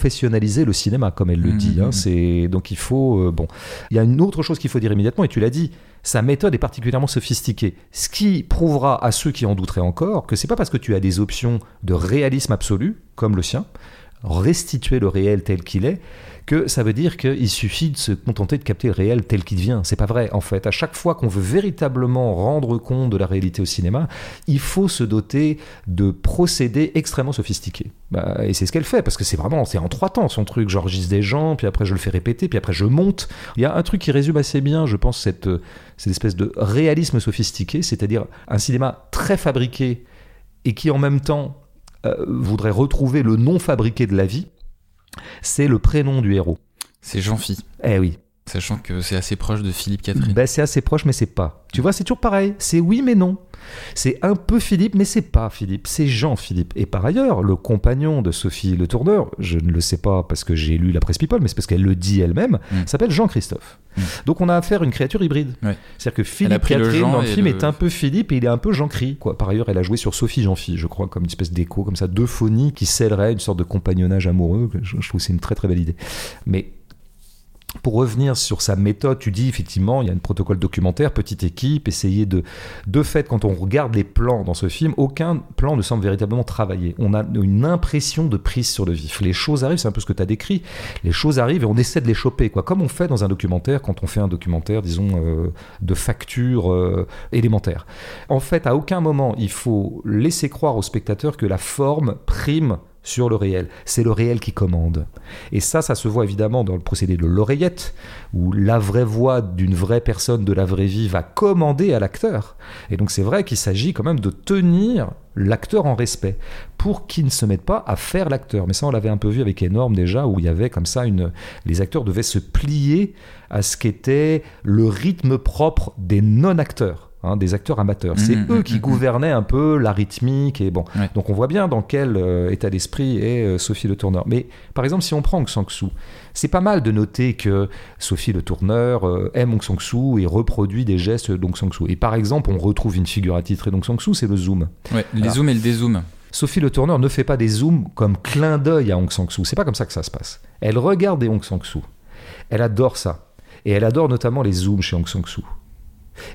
déprofessionnaliser le cinéma, comme elle le mmh, dit. Hein. Mmh. C'est donc il faut euh, bon. Il y a une autre chose qu'il faut dire immédiatement, et tu l'as dit. Sa méthode est particulièrement sophistiquée, ce qui prouvera à ceux qui en douteraient encore que c'est pas parce que tu as des options de réalisme absolu comme le sien, restituer le réel tel qu'il est, que ça veut dire qu'il suffit de se contenter de capter le réel tel qu'il vient. C'est pas vrai, en fait. À chaque fois qu'on veut véritablement rendre compte de la réalité au cinéma, il faut se doter de procédés extrêmement sophistiqués. Bah, et c'est ce qu'elle fait, parce que c'est vraiment, c'est en trois temps son truc. J'enregistre des gens, puis après je le fais répéter, puis après je monte. Il y a un truc qui résume assez bien, je pense, cette, cette espèce de réalisme sophistiqué, c'est-à-dire un cinéma très fabriqué et qui en même temps euh, voudrait retrouver le non fabriqué de la vie c'est le prénom du héros. C'est Jean-Phi. Eh oui. Sachant que c'est assez proche de Philippe Catherine. Ben, c'est assez proche, mais c'est pas. Tu vois, c'est toujours pareil. C'est oui, mais non. C'est un peu Philippe, mais c'est pas Philippe, c'est Jean-Philippe. Et par ailleurs, le compagnon de Sophie Le Tourneur, je ne le sais pas parce que j'ai lu la presse People, mais c'est parce qu'elle le dit elle-même, mm. s'appelle Jean-Christophe. Mm. Donc on a affaire à une créature hybride. C'est-à-dire que Philippe Catherine dans le film est un peu Philippe et il est un peu Jean-Cri. Quoi. Par ailleurs, elle a joué sur Sophie Jean-Phi, je crois, comme une espèce d'écho, comme ça, deux phonies qui scelleraient une sorte de compagnonnage amoureux. Je, je trouve que c'est une très très belle idée. Mais pour revenir sur sa méthode, tu dis effectivement, il y a un protocole documentaire, petite équipe, essayer de... De fait, quand on regarde les plans dans ce film, aucun plan ne semble véritablement travailler. On a une impression de prise sur le vif. Les choses arrivent, c'est un peu ce que tu as décrit, les choses arrivent et on essaie de les choper, quoi. Comme on fait dans un documentaire, quand on fait un documentaire, disons, euh, de facture euh, élémentaire. En fait, à aucun moment, il faut laisser croire au spectateur que la forme prime sur le réel. C'est le réel qui commande. Et ça, ça se voit évidemment dans le procédé de l'oreillette, où la vraie voix d'une vraie personne de la vraie vie va commander à l'acteur. Et donc c'est vrai qu'il s'agit quand même de tenir l'acteur en respect pour qu'il ne se mette pas à faire l'acteur. Mais ça, on l'avait un peu vu avec Énorme déjà, où il y avait comme ça une... Les acteurs devaient se plier à ce qu'était le rythme propre des non-acteurs. Hein, des acteurs amateurs. C'est mmh, eux mmh, qui mmh, gouvernaient un peu la rythmique et bon. Donc on voit bien dans quel euh, état d'esprit est euh, Sophie Le Tourneur. Mais par exemple, si on prend Aung San Suu, c'est pas mal de noter que Sophie Le Tourneur euh, aime Aung San Suu et reproduit des gestes d'Aung San Suu. Et par exemple, on retrouve une figure attitrée d'Aung San Suu, c'est le zoom. Ouais, les zooms et le dézoom. Sophie Le Tourneur ne fait pas des zooms comme clin d'œil à Aung San Suu. C'est pas comme ça que ça se passe. Elle regarde des Aung San Suu. Elle adore ça. Et elle adore notamment les zooms chez Aung San Suu.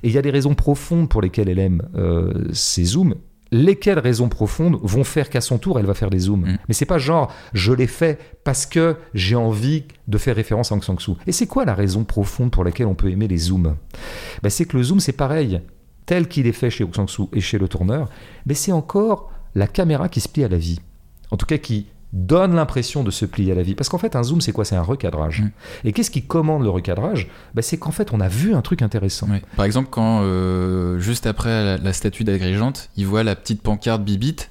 Et il y a des raisons profondes pour lesquelles elle aime euh, ces zooms. Lesquelles raisons profondes vont faire qu'à son tour, elle va faire des zooms. Mm. Mais c'est pas genre, je l'ai fait parce que j'ai envie de faire référence à Aung San Suu. Et c'est quoi la raison profonde pour laquelle on peut aimer les zooms? Ben, C'est que le zoom, c'est pareil. Tel qu'il est fait chez Aung San Suu et chez le tourneur, mais c'est encore la caméra qui se plie à la vie. En tout cas, qui donne l'impression de se plier à la vie. Parce qu'en fait, un zoom, c'est quoi? C'est un recadrage. Mm. Et qu'est-ce qui commande le recadrage? Bah, C'est qu'en fait, on a vu un truc intéressant. Par exemple, quand, euh, juste après la, statue d'Agrigeante, il voit la petite pancarte Bibite.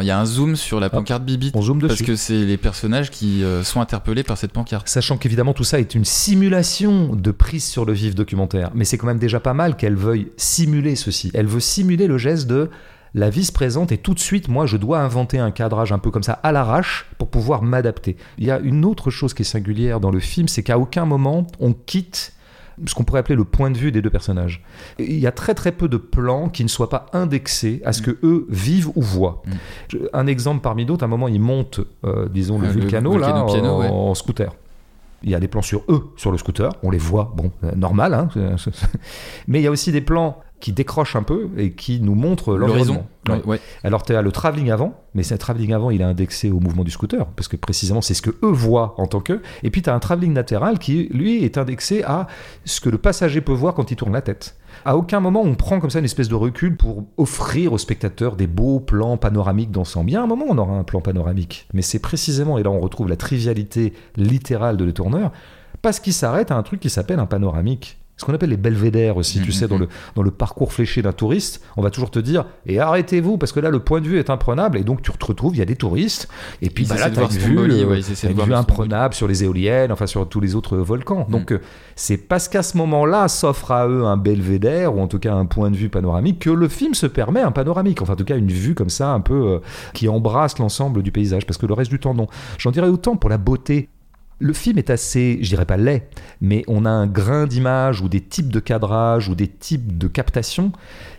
Il y a un zoom sur la pancarte Bibite. On dessus. Parce que c'est les personnages qui euh, sont interpellés par cette pancarte. Sachant qu'évidemment, tout ça est une simulation de prise sur le vif documentaire. Mais c'est quand même déjà pas mal qu'elle veuille simuler ceci. Elle veut simuler le geste de la vie se présente et tout de suite, moi, je dois inventer un cadrage un peu comme ça à l'arrache pour pouvoir m'adapter. Il y a une autre chose qui est singulière dans le film, c'est qu'à aucun moment on quitte ce qu'on pourrait appeler le point de vue des deux personnages. Il y a très très peu de plans qui ne soient pas indexés à ce que eux vivent ou voient. Mm. Un exemple parmi d'autres, à un moment ils montent, euh, disons, le le Vulcano, là, Vulcano piano, en, ouais. en scooter. Il y a des plans sur eux, sur le scooter, on les voit, bon, euh, normal, hein, [LAUGHS] mais il y a aussi des plans qui décrochent un peu et qui nous montrent L'horizon. l'environnement. Ouais, ouais. Alors, tu as le travelling avant, mais ce travelling avant, il est indexé au mouvement du scooter, parce que précisément, c'est ce que eux voient en tant que. Et puis, tu as un travelling latéral qui, lui, est indexé à ce que le passager peut voir quand il tourne la tête. À aucun moment, on prend comme ça une espèce de recul pour offrir aux spectateurs des beaux plans panoramiques. Il y a un moment, on aura un plan panoramique, mais c'est précisément, et là, on retrouve la trivialité littérale de Le Tourneur, parce qu'il s'arrête à un truc qui s'appelle un panoramique. Ce qu'on appelle les belvédères aussi, tu Mhm. sais, dans le, dans le parcours fléché d'un touriste, on va toujours te dire et arrêtez-vous parce que là le point de vue est imprenable et donc tu te retrouves, il y a des touristes et puis bah, là tu as une vue, euh, ouais, une vue imprenable sur les éoliennes, enfin sur tous les autres volcans. Donc euh, c'est parce qu'à ce moment-là s'offre à eux un belvédère ou en tout cas un point de vue panoramique que le film se permet un panoramique, enfin en tout cas une vue comme ça un peu euh, qui embrasse l'ensemble du paysage parce que le reste du temps non. J'en dirais autant pour la beauté. Le film est assez, je dirais pas laid, mais on a un grain d'image ou des types de cadrage ou des types de captation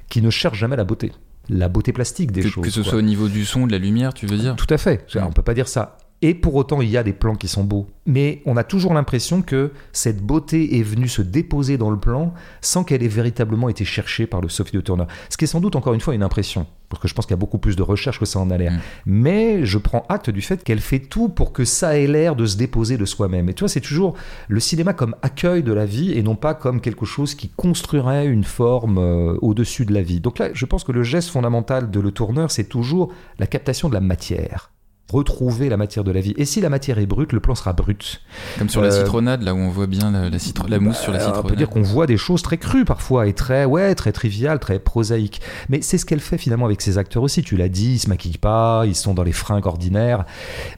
qui ne cherchent jamais la beauté. La beauté plastique des Que, choses. que ce quoi. soit au niveau du son, de la lumière, tu veux dire? Tout à fait. Mm. On peut pas dire ça. Et pour autant, il y a des plans qui sont beaux. Mais on a toujours l'impression que cette beauté est venue se déposer dans le plan sans qu'elle ait véritablement été cherchée par le Sophie de Turner. Ce qui est sans doute encore une fois une impression. Parce que je pense qu'il y a beaucoup plus de recherche que ça en a l'air. Mm. Mais je prends acte du fait qu'elle fait tout pour que ça ait l'air de se déposer de soi-même. Et tu vois, c'est toujours le cinéma comme accueil de la vie et non pas comme quelque chose qui construirait une forme euh, au-dessus de la vie. Donc là, je pense que le geste fondamental de Le Tourneur, c'est toujours la captation de la matière retrouver la matière de la vie. Et si la matière est brute, le plan sera brut. Comme sur la Euh, citronnade, là où on voit bien la, la, citro- la mousse sur la citronnade. On peut dire qu'on voit des choses très crues parfois et très, ouais, très triviales, très prosaïques. Mais c'est ce qu'elle fait finalement avec ses acteurs aussi. Tu l'as dit, ils se maquillent pas, ils sont dans les fringues ordinaires.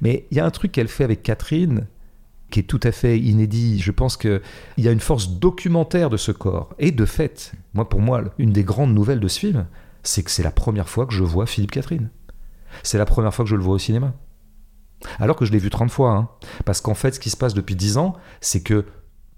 Mais il y a un truc qu'elle fait avec Catherine qui est tout à fait inédit. Je pense qu'il y a une force documentaire de ce corps. Et de fait, moi pour moi, une des grandes nouvelles de ce film, c'est que c'est la première fois que je vois Philippe Catherine. C'est la première fois que je le vois au cinéma. Alors que je l'ai vu 30 fois. hein. Parce qu'en fait, ce qui se passe depuis 10 ans, c'est que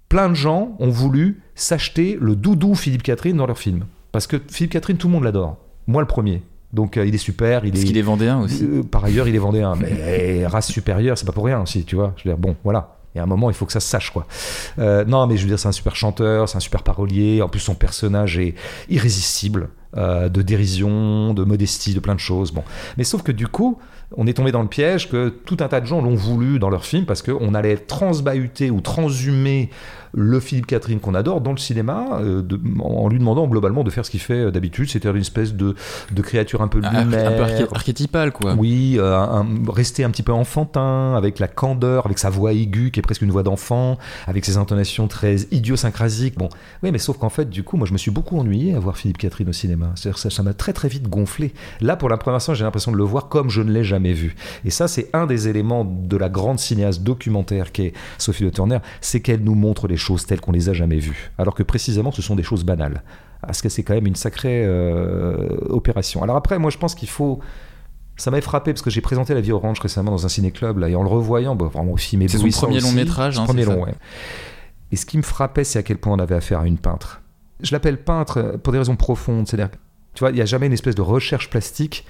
plein de gens ont voulu s'acheter le doudou Philippe Catherine dans leur film. Parce que Philippe Catherine, tout le monde l'adore. Moi, le premier. Donc, euh, il est super. Il Parce est... qu'il est vendéen aussi. Euh, par ailleurs, il est vendéen. Mais [LAUGHS] race supérieure, c'est pas pour rien aussi, tu vois. Je veux dire, bon, voilà. Il y a un moment, il faut que ça se sache, quoi. Euh, non, mais je veux dire, c'est un super chanteur, c'est un super parolier. En plus, son personnage est irrésistible, de dérision, de modestie, de plein de choses. Bon, mais sauf que du coup, on est tombé dans le piège que tout un tas de gens l'ont voulu dans leur film parce qu'on allait transbahuter ou transhumer le Philippe Catherine qu'on adore dans le cinéma euh, de- en lui demandant globalement de faire ce qu'il fait euh, d'habitude, c'est-à-dire une espèce de, de créature un peu Un, un peu lunaire, arché- archétypal, quoi. oui, euh, un- rester un petit peu enfantin, avec la candeur, avec sa voix aiguë qui est presque une voix d'enfant, avec ses intonations très idiosyncrasiques. Bon, oui, mais sauf qu'en fait, du coup, moi, je me suis beaucoup ennuyé à voir Philippe Catherine au cinéma. C'est-à-dire, ça m'a très très vite gonflé. Là, pour la première fois, j'ai l'impression de le voir comme je ne l'ai jamais vu. Et ça, c'est un des éléments de la grande cinéaste documentaire qu'est Sophie Le Turner, c'est qu'elle nous montre les choses telles qu'on les a jamais vues, alors que précisément, ce sont des choses banales. Parce que c'est quand même une sacrée euh, opération. Alors après, moi, je pense qu'il faut ça m'avait frappé parce que j'ai présenté La Vie Orange récemment dans un ciné-club là, et en le revoyant, bah, vraiment le film C'est son premier long métrage, hein, premier long, ouais. Et ce qui me frappait, c'est à quel point on avait affaire à une peintre. Je l'appelle peintre euh, pour des raisons profondes. C'est-à-dire, tu vois, il n'y a jamais une espèce de recherche plastique,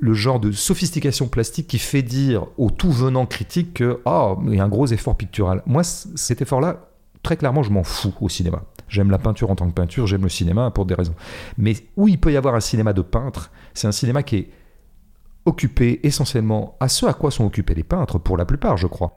le genre de sophistication plastique qui fait dire au tout venant critique que oh, il y a un gros effort pictural. Moi, cet effort-là, très clairement, je m'en fous au cinéma. J'aime la peinture en tant que peinture, j'aime le cinéma pour des raisons. Mais où il peut y avoir un cinéma de peintre, c'est un cinéma qui est occupé essentiellement à ce à quoi sont occupés les peintres, pour la plupart, je crois.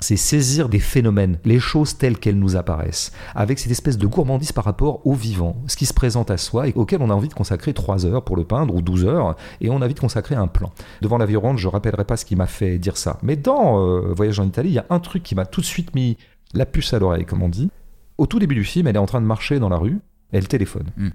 C'est saisir des phénomènes, les choses telles qu'elles nous apparaissent, avec cette espèce de gourmandise par rapport au vivant, ce qui se présente à soi et auquel on a envie de consacrer 3 heures pour le peindre ou 12 heures, et on a envie de consacrer un plan. Devant la violente, je rappellerai pas ce qui m'a fait dire ça. Mais dans euh, Voyage en Italie, il y a un truc qui m'a tout de suite mis la puce à l'oreille, comme on dit. Au tout début du film, elle est en train de marcher dans la rue, elle téléphone. Mm.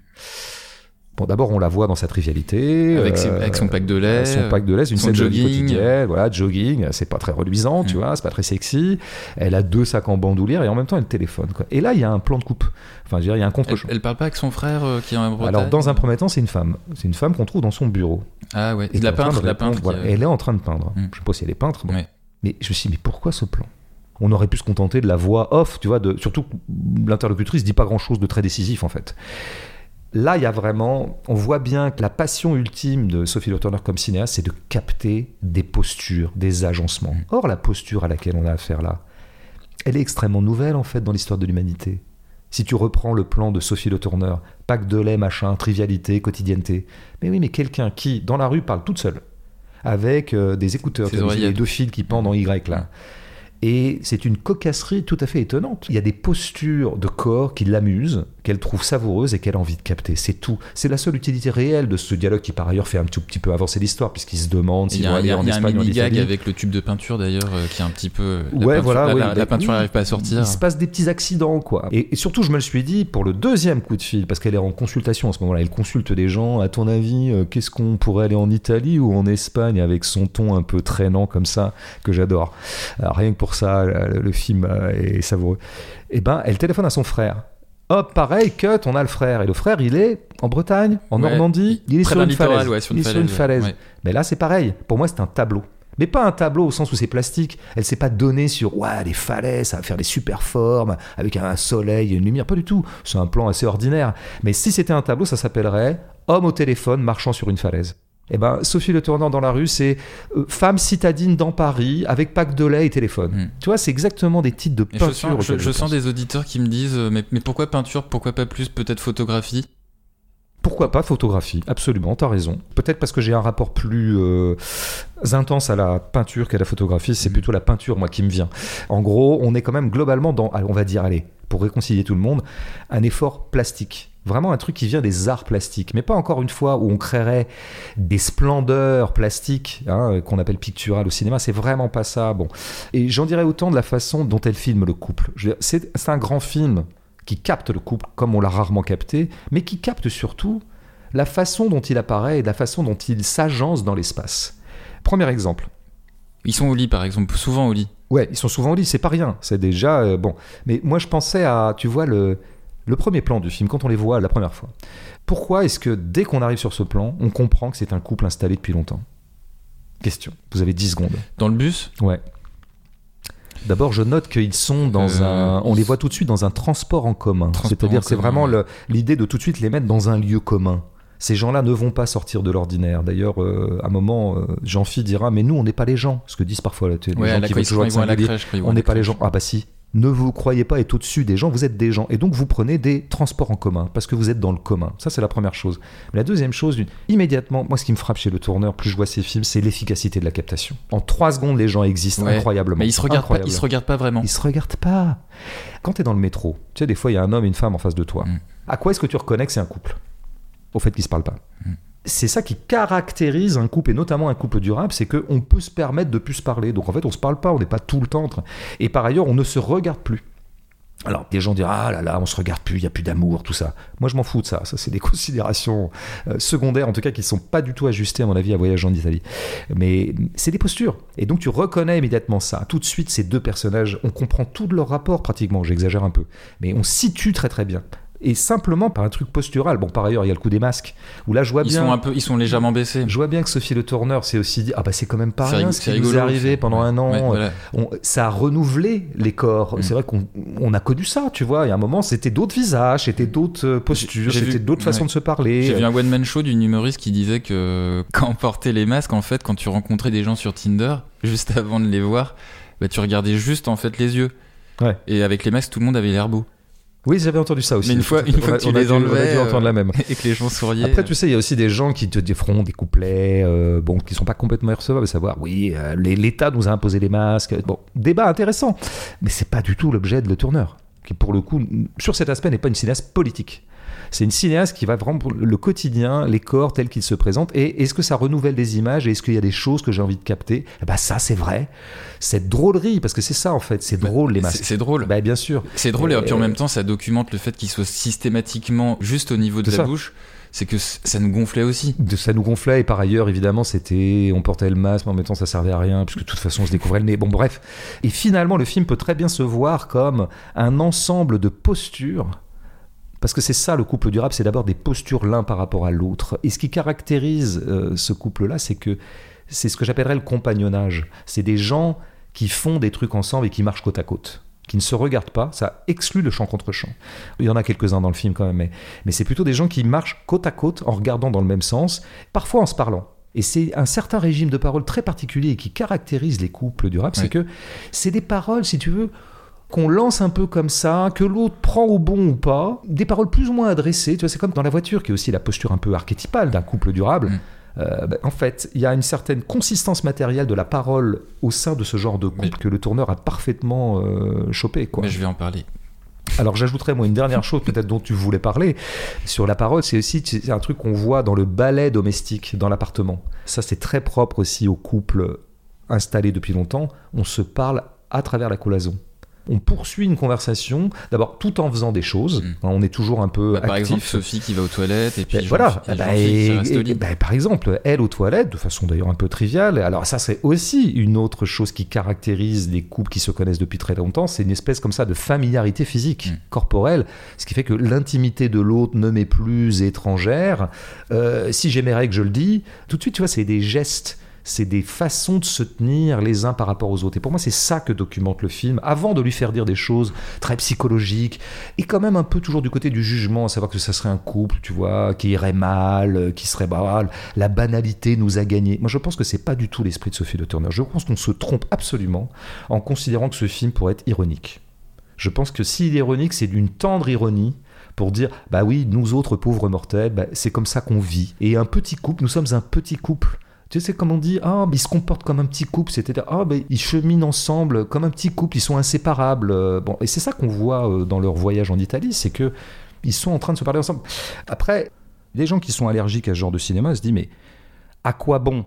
Bon, d'abord, on la voit dans sa trivialité. Avec, ses- euh, avec son pack de lait. son pack de lait, une scène de vie quotidienne, voilà, jogging, c'est pas très reluisant, tu Mm. vois, c'est pas très sexy. Elle a deux sacs en bandoulière et en même temps elle téléphone. Quoi. Et là, il y a un plan de coupe. Enfin, je veux dire, il y a un Elle, contre-champ. elle parle pas avec son frère euh, qui est en Bretagne Alors, dans un premier temps, c'est une femme. C'est une femme qu'on trouve dans son bureau. Ah ouais, Et la peintre, la peintre. voilà. Elle est en train de peindre. Mm. Je sais pas si elle est peintre. bon. Ouais. Mais je me suis dit, mais pourquoi ce plan? On aurait pu se contenter de la voix off, tu vois, de, surtout l'interlocutrice dit pas grand-chose de très décisif en fait. Là, il y a vraiment, on voit bien que la passion ultime de Sophie Le Turner comme cinéaste, c'est de capter des postures, des agencements. Or, la posture à laquelle on a affaire là, elle est extrêmement nouvelle en fait dans l'histoire de l'humanité. Si tu reprends le plan de Sophie Le Tourneur, pack de lait, machin, trivialité, quotidienneté. Mais oui, mais quelqu'un qui, dans la rue, parle toute seule, avec euh, des écouteurs, des deux fils qui pendent en Y là. Et c'est une cocasserie tout à fait étonnante. Il y a des postures de corps qui l'amusent, qu'elle trouve savoureuse et qu'elle a envie de capter. C'est tout. C'est la seule utilité réelle de ce dialogue qui, par ailleurs, fait un tout petit peu avancer l'histoire, puisqu'il se demande s'il va aller en Espagne. Il y a un mini-gag avec le tube de peinture, d'ailleurs, euh, qui est un petit peu. La ouais, voilà. La, la, peinture n'arrive pas à sortir. Il se passe des petits accidents, quoi. Et, surtout, je me le suis dit, pour le deuxième coup de fil, parce qu'elle est en consultation en ce moment-là, elle consulte des gens. À ton avis, euh, qu'est-ce qu'on pourrait aller en Italie ou en Espagne avec son ton un peu traînant comme ça, que j'adore. Rien que pour ça, le film euh, est savoureux. Et eh ben, elle téléphone à son frère. Hop, pareil, cut, on a le frère. Et le frère, il est en Bretagne, en Normandie, il est sur une, falaise. il est sur une falaise. Mais là, c'est pareil. Pour moi, c'est un tableau. Mais pas un tableau au sens où c'est plastique. Elle s'est pas donnée sur ouais, les falaises, ça va faire des super formes, avec un soleil une lumière. Pas du tout. C'est un plan assez ordinaire. Mais si c'était un tableau, ça s'appellerait Homme au téléphone marchant sur une falaise. Eh ben, Sophie Le Tournant dans la rue, c'est euh, femme citadine dans Paris avec pack de lait et téléphone. Hmm. Tu vois, c'est exactement des titres de peinture. Je sens, des auditeurs qui me disent euh, mais, mais pourquoi peinture Pourquoi pas plus Peut-être photographie? Pourquoi pas photographie? Absolument, t'as raison. Peut-être parce que j'ai un rapport plus euh, intense à la peinture qu'à la photographie. C'est hmm. plutôt la peinture, moi, qui me vient. En gros, on est quand même globalement dans, on va dire, allez, pour réconcilier tout le monde, un effort plastique. Vraiment un truc qui vient des arts plastiques, mais pas encore une fois où on créerait des splendeurs plastiques hein, qu'on appelle picturales au cinéma. C'est vraiment pas ça. Bon, et j'en dirais autant de la façon dont elle filme le couple. C'est un grand film qui capte le couple comme on l'a rarement capté, mais qui capte surtout la façon dont il apparaît et la façon dont il s'agence dans l'espace. Premier exemple. Ils sont au lit, par exemple, souvent au lit. Ouais, ils sont souvent au lit, c'est pas rien. C'est déjà euh, bon. Mais moi, je pensais à, tu vois, le, le premier plan du film, quand on les voit la première fois, pourquoi est-ce que dès qu'on arrive sur ce plan, on comprend que c'est un couple installé depuis longtemps? Question. Vous avez 10 secondes. Dans le bus? Ouais. D'abord, je note qu'ils sont dans euh, un. On les voit tout de suite dans un transport en commun. C'est-à-dire, c'est vraiment l'idée de tout de suite les mettre dans un lieu commun. Ces gens-là ne vont pas sortir de l'ordinaire. D'ailleurs, euh, à un moment, euh, Jean-Phi dira Mais nous, on n'est pas les gens. Ce que disent parfois les gens qui veulent toujours être On n'est pas les gens. Ah, bah si ne vous croyez pas être au-dessus des gens, vous êtes des gens. Et donc vous prenez des transports en commun, parce que vous êtes dans le commun. Ça, c'est la première chose. Mais la deuxième chose, immédiatement, moi, ce qui me frappe chez le tourneur, plus je vois ces films, c'est l'efficacité de la captation. En trois secondes, les gens existent incroyablement. Mais ils se regardent pas, ils se regardent pas vraiment. Ils se regardent pas. Quand tu es dans le métro, tu sais, des fois, il y a un homme et une femme en face de toi. Mm. À quoi est-ce que tu reconnais que c'est un couple? Au fait qu'ils se parlent pas. Mm c'est ça qui caractérise un couple, et notamment un couple durable, c'est qu'on peut se permettre de plus se parler. Donc en fait, on se parle pas, on n'est pas tout le temps. Et par ailleurs, on ne se regarde plus. Alors, des gens diront Ah là là, on se regarde plus, il n'y a plus d'amour, tout ça. Moi, je m'en fous de ça. Ça, c'est des [LAUGHS] considérations euh, secondaires, en tout cas, qui ne sont pas du tout ajustées, à mon avis, à Voyage en Italie. Mais c'est des postures. Et donc, tu reconnais immédiatement ça. Tout de suite, ces deux personnages, on comprend tout de leur rapport, pratiquement. J'exagère un peu. Mais on situe très, très bien et simplement par un truc postural. Bon, par ailleurs, il y a le coup des masques, où là, je vois ils bien. Sont un peu, ils sont légèrement baissés. Je vois bien que Sophie Le Tourneur s'est aussi dit Ah, bah, c'est quand même pas rien ce qui nous est arrivé pendant un an. ça a renouvelé les corps. Mm. C'est vrai qu'on on a connu ça, tu vois. Il y a un moment, c'était d'autres visages, c'était d'autres euh, postures, c'était d'autres façons de se parler. J'ai vu un one-man show d'une humoriste qui disait que [LAUGHS] quand on portait les masques, en fait, quand tu rencontrais des gens sur Tinder, [LAUGHS] juste avant de les voir, bah, tu regardais juste, en fait, les yeux. Et avec les masques, tout le monde avait l'air beau. Oui, j'avais entendu ça aussi. Mais une fois, une fois que tu les enlevais, entendre la même. [LAUGHS] et que les gens souriaient. Après, tu sais, il y a aussi des gens qui te défront des couplets, euh, bon, qui sont pas complètement recevables, à savoir, oui, euh, l'État nous a imposé les masques. Bon, débat intéressant, mais c'est pas du tout l'objet de Le Tourneur, qui pour le coup, sur cet aspect, n'est pas une cinéaste politique. C'est une cinéaste qui va vraiment le quotidien, les corps tels qu'ils se présentent. Et est-ce que ça renouvelle des images et est-ce qu'il y a des choses que j'ai envie de capter? Eh ben ça, c'est vrai. Cette drôlerie, parce que c'est ça en fait, c'est bah, drôle les masques. C'est drôle. Bah, bien sûr. C'est drôle et, puis en même temps, ça documente le fait qu'il soit systématiquement juste au niveau de la bouche c'est que ça nous gonflait aussi. Ça nous gonflait et par ailleurs, évidemment, c'était on portait le masque, mais en même temps, ça servait à rien puisque de toute façon, on se découvrait le nez. Bon, bref. Et finalement, le film peut très bien se voir comme un ensemble de postures parce que c'est ça le couple durable, c'est d'abord des postures l'un par rapport à l'autre. Et ce qui caractérise euh, ce couple-là, c'est que c'est ce que j'appellerais le compagnonnage. C'est des gens qui font des trucs ensemble et qui marchent côte à côte qui ne se regardent pas, ça exclut le champ contre champ. Il y en a quelques-uns dans le film quand même, mais, mais c'est plutôt des gens qui marchent côte à côte en regardant dans le même sens, parfois en se parlant. Et c'est un certain régime de parole très particulier qui caractérise les couples du rap, c'est que c'est des paroles, si tu veux, qu'on lance un peu comme ça, que l'autre prend au bon ou pas, des paroles plus ou moins adressées. Tu vois, c'est comme dans la voiture, qui est aussi la posture un peu archétypale d'un couple durable. Mm. Euh, ben, en fait, il y a une certaine consistance matérielle de la parole au sein de ce genre de couple que le tourneur a parfaitement euh, chopé. Quoi. Mais je vais en parler. Alors j'ajouterais moi une dernière chose peut-être dont tu voulais parler sur la parole, c'est aussi un truc qu'on voit dans le ballet domestique dans l'appartement. Ça c'est très propre aussi aux couples installés depuis longtemps. On se parle à travers la colaison on poursuit une conversation, d'abord tout en faisant des choses. Mm. On est toujours un peu bah, Par exemple, Sophie qui va aux toilettes et puis ben, voilà. Bah, ben, par exemple, elle aux toilettes, de façon d'ailleurs un peu triviale. Alors ça, c'est aussi une autre chose qui caractérise les couples qui se connaissent depuis très longtemps. C'est une espèce comme ça de familiarité physique, mm. corporelle, ce qui fait que l'intimité de l'autre ne m'est plus étrangère. Euh, si j'ai mes règles, je le dis. Tout de suite, tu vois, c'est des gestes c'est des façons de se tenir les uns par rapport aux autres. Et pour moi, c'est ça que documente le film, avant de lui faire dire des choses très psychologiques, et quand même un peu toujours du côté du jugement, à savoir que ça serait un couple, tu vois, qui irait mal, qui serait bah, la banalité nous a gagné. Moi, je pense que c'est pas du tout l'esprit de Sophie de Turner. Je pense qu'on se trompe absolument en considérant que ce film pourrait être ironique. Je pense que s'il est ironique, c'est d'une tendre ironie pour dire bah oui, nous autres pauvres mortels, bah, c'est comme ça qu'on vit. Et un petit couple, nous sommes un petit couple tu sais, comme on dit, ah, ils se comportent comme un petit couple, c'est-à-dire, ah, ben, ils cheminent ensemble comme un petit couple, ils sont inséparables. Euh, bon, et c'est ça qu'on voit euh, dans leur voyage en Italie, c'est que ils sont en train de se parler ensemble. Après, les gens qui sont allergiques à ce genre de cinéma se disent, mais à quoi bon?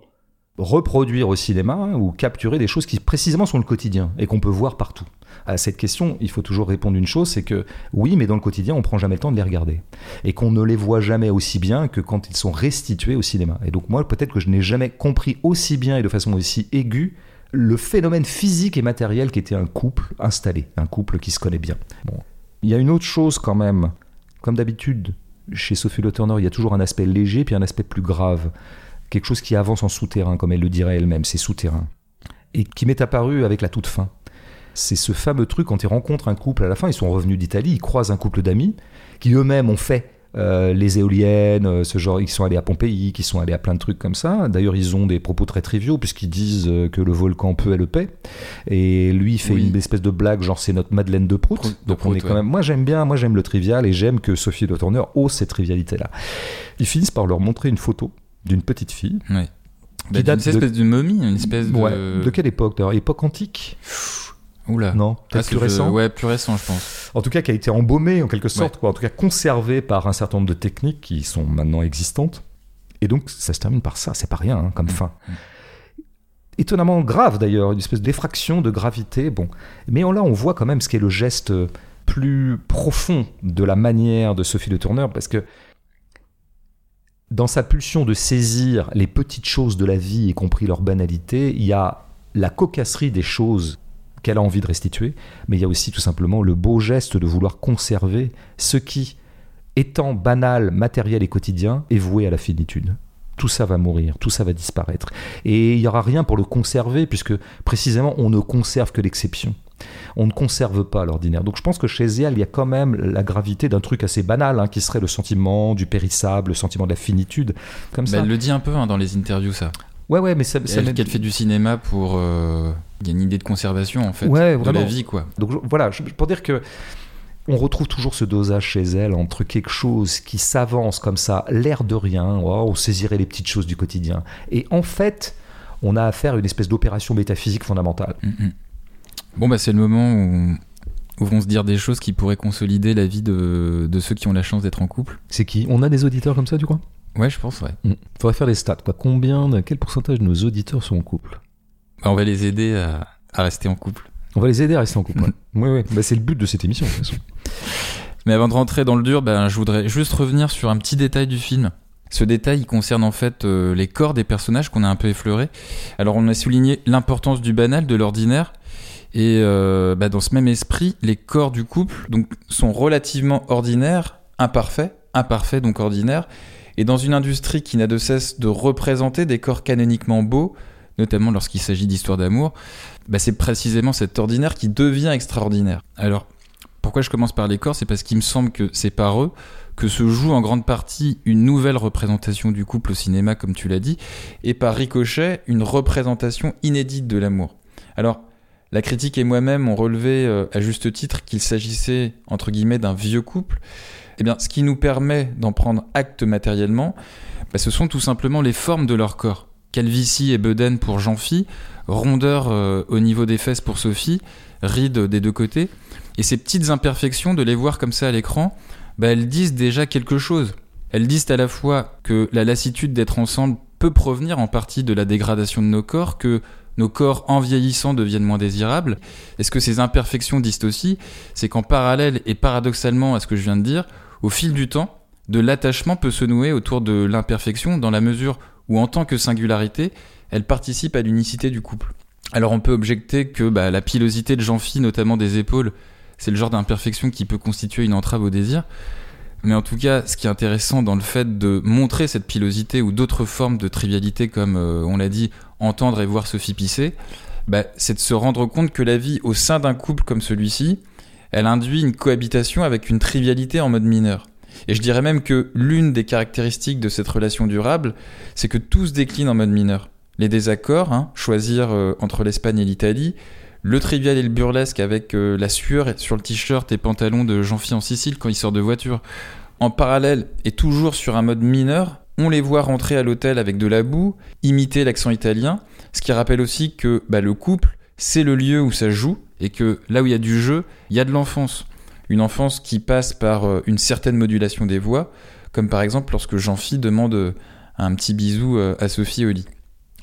Reproduire au cinéma ou capturer des choses qui précisément sont le quotidien et qu'on peut voir partout à cette question, il faut toujours répondre une chose, c'est que oui, mais dans le quotidien, on prend jamais le temps de les regarder. Et qu'on ne les voit jamais aussi bien que quand ils sont restitués au cinéma. Et donc moi, peut-être que je n'ai jamais compris aussi bien et de façon aussi aiguë le phénomène physique et matériel qui était un couple installé, un couple qui se connaît bien. Bon. Il y a une autre chose quand même, comme d'habitude, chez Sophie Le Turner, il y a toujours un aspect léger puis un aspect plus grave. Quelque chose qui avance en souterrain, comme elle le dirait elle-même, c'est souterrain. Et qui m'est apparu avec la toute fin c'est ce fameux truc quand ils rencontrent un couple à la fin, ils sont revenus d'Italie, ils croisent un couple d'amis qui eux-mêmes ont fait euh, les éoliennes, euh, ce genre, ils sont allés à Pompéi, qui sont allés à plein de trucs comme ça. D'ailleurs, ils ont des propos très triviaux puisqu'ils disent euh, que le volcan peut et le paix. Et lui, il fait une espèce de blague, genre c'est notre Madeleine de Prout. Donc on est quand même. Moi, j'aime bien, moi j'aime le trivial et j'aime que Sophie de Turner ose cette trivialité-là. Ils finissent par leur montrer une photo d'une petite fille. Qui bah, date une espèce de... momie, une espèce de. de quelle époque d'ailleurs? Époque antique? Oula. Non, peut-être ah, plus récent. Ouais, plus récent, je pense. En tout cas, qui a été embaumé en quelque sorte, quoi. En tout cas, conservé par un certain nombre de techniques qui sont maintenant existantes. Et donc, ça se termine par ça. C'est pas rien hein, comme mm. fin. Mm. Étonnamment grave d'ailleurs, une espèce d'effraction de gravité. Bon, mais là, on voit quand même ce qui est le geste plus profond de la manière de Sophie de Tourneur, parce que dans sa pulsion de saisir les petites choses de la vie, y compris leur banalité, il y a la cocasserie des choses qu'elle a envie de restituer, mais il y a aussi tout simplement le beau geste de vouloir conserver ce qui, étant banal, matériel et quotidien, est voué à la finitude. Tout ça va mourir, tout ça va disparaître. Et il n'y aura rien pour le conserver, puisque précisément on ne conserve que l'exception. On ne conserve pas l'ordinaire. Donc je pense que chez elle, il y a quand même la gravité d'un truc assez banal, hein, qui serait le sentiment du périssable, le sentiment de la finitude. Comme ça. Elle le dit un peu hein, dans les interviews, ça. Ouais, ouais, mais ça. elle, qu'elle fait du cinéma pour. Euh, il y a une idée de conservation, en fait, de la vie, quoi. Donc voilà, pour dire que. On retrouve toujours ce dosage chez elle entre quelque chose qui s'avance comme ça, l'air de rien, oh, on saisirait les petites choses du quotidien. Et en fait, on a affaire à une espèce d'opération métaphysique fondamentale. Mm, mm. Bon, bah, c'est le moment où, où, vont se dire des choses qui pourraient consolider la vie de, de ceux qui ont la chance d'être en couple. C'est qui? On a des auditeurs comme ça, tu crois? Ouais, je pense, ouais. Il mm. Faudrait faire des stats. Quoi. Combien, quel pourcentage de nos auditeurs sont en couple? Bah, On va les aider à, rester en couple. On va les aider à rester en couple. [LAUGHS] oui, oui. Bah, c'est le but de cette émission, de toute façon. Mais avant de rentrer dans le dur, ben, je voudrais juste revenir sur un petit détail du film. Ce détail, il concerne en fait euh, les corps des personnages qu'on a un peu effleurés. Alors, on a souligné l'importance du banal, de l'ordinaire. Et euh, bah, dans ce même esprit, les corps du couple donc, sont relativement ordinaires, imparfaits, imparfaits donc ordinaires, et dans une industrie qui n'a de cesse de représenter des corps canoniquement beaux, notamment lorsqu'il s'agit d'histoires d'amour, bah, c'est précisément cet ordinaire qui devient extraordinaire. Alors, pourquoi je commence par les corps? C'est parce qu'il me semble que c'est par eux que se joue en grande partie une nouvelle représentation du couple au cinéma, comme tu l'as dit, et par ricochet, une représentation inédite de l'amour. Alors, la critique et moi-même ont relevé euh, à juste titre qu'il s'agissait, entre guillemets, d'un vieux couple. Eh bien, ce qui nous permet d'en prendre acte matériellement, bah, ce sont tout simplement les formes de leur corps. Calvitie et bedaine pour Jean-Phi, rondeur euh, au niveau des fesses pour Sophie, rides des deux côtés. Et ces petites imperfections, de les voir comme ça à l'écran, bah, elles disent déjà quelque chose. Elles disent à la fois que la lassitude d'être ensemble peut provenir en partie de la dégradation de nos corps, que nos corps en vieillissant deviennent moins désirables. Et ce que ces imperfections disent aussi, c'est qu'en parallèle et paradoxalement à ce que je viens de dire, au fil du temps, de l'attachement peut se nouer autour de l'imperfection dans la mesure où en tant que singularité, elle participe à l'unicité du couple. Alors on peut objecter que bah, la pilosité de Jean-Phi, notamment des épaules, c'est le genre d'imperfection qui peut constituer une entrave au désir. Mais en tout cas, ce qui est intéressant dans le fait de montrer cette pilosité ou d'autres formes de trivialité, comme euh, on l'a dit, entendre et voir Sophie pisser, bah, c'est de se rendre compte que la vie au sein d'un couple comme celui-ci, elle induit une cohabitation avec une trivialité en mode mineur. Et je dirais même que l'une des caractéristiques de cette relation durable, c'est que tout se décline en mode mineur. Les désaccords, hein, choisir euh, entre l'Espagne et l'Italie, le trivial et le burlesque avec euh, la sueur sur le t-shirt et pantalon de Jean-Philippe en Sicile quand il sort de voiture. En parallèle et toujours sur un mode mineur, on les voit rentrer à l'hôtel avec de la boue, imiter l'accent italien, ce qui rappelle aussi que bah, le couple, c'est le lieu où ça joue et que là où il y a du jeu, il y a de l'enfance. Une enfance qui passe par euh, une certaine modulation des voix, comme par exemple lorsque Jean-Phi demande euh, un petit bisou à Sophie au lit.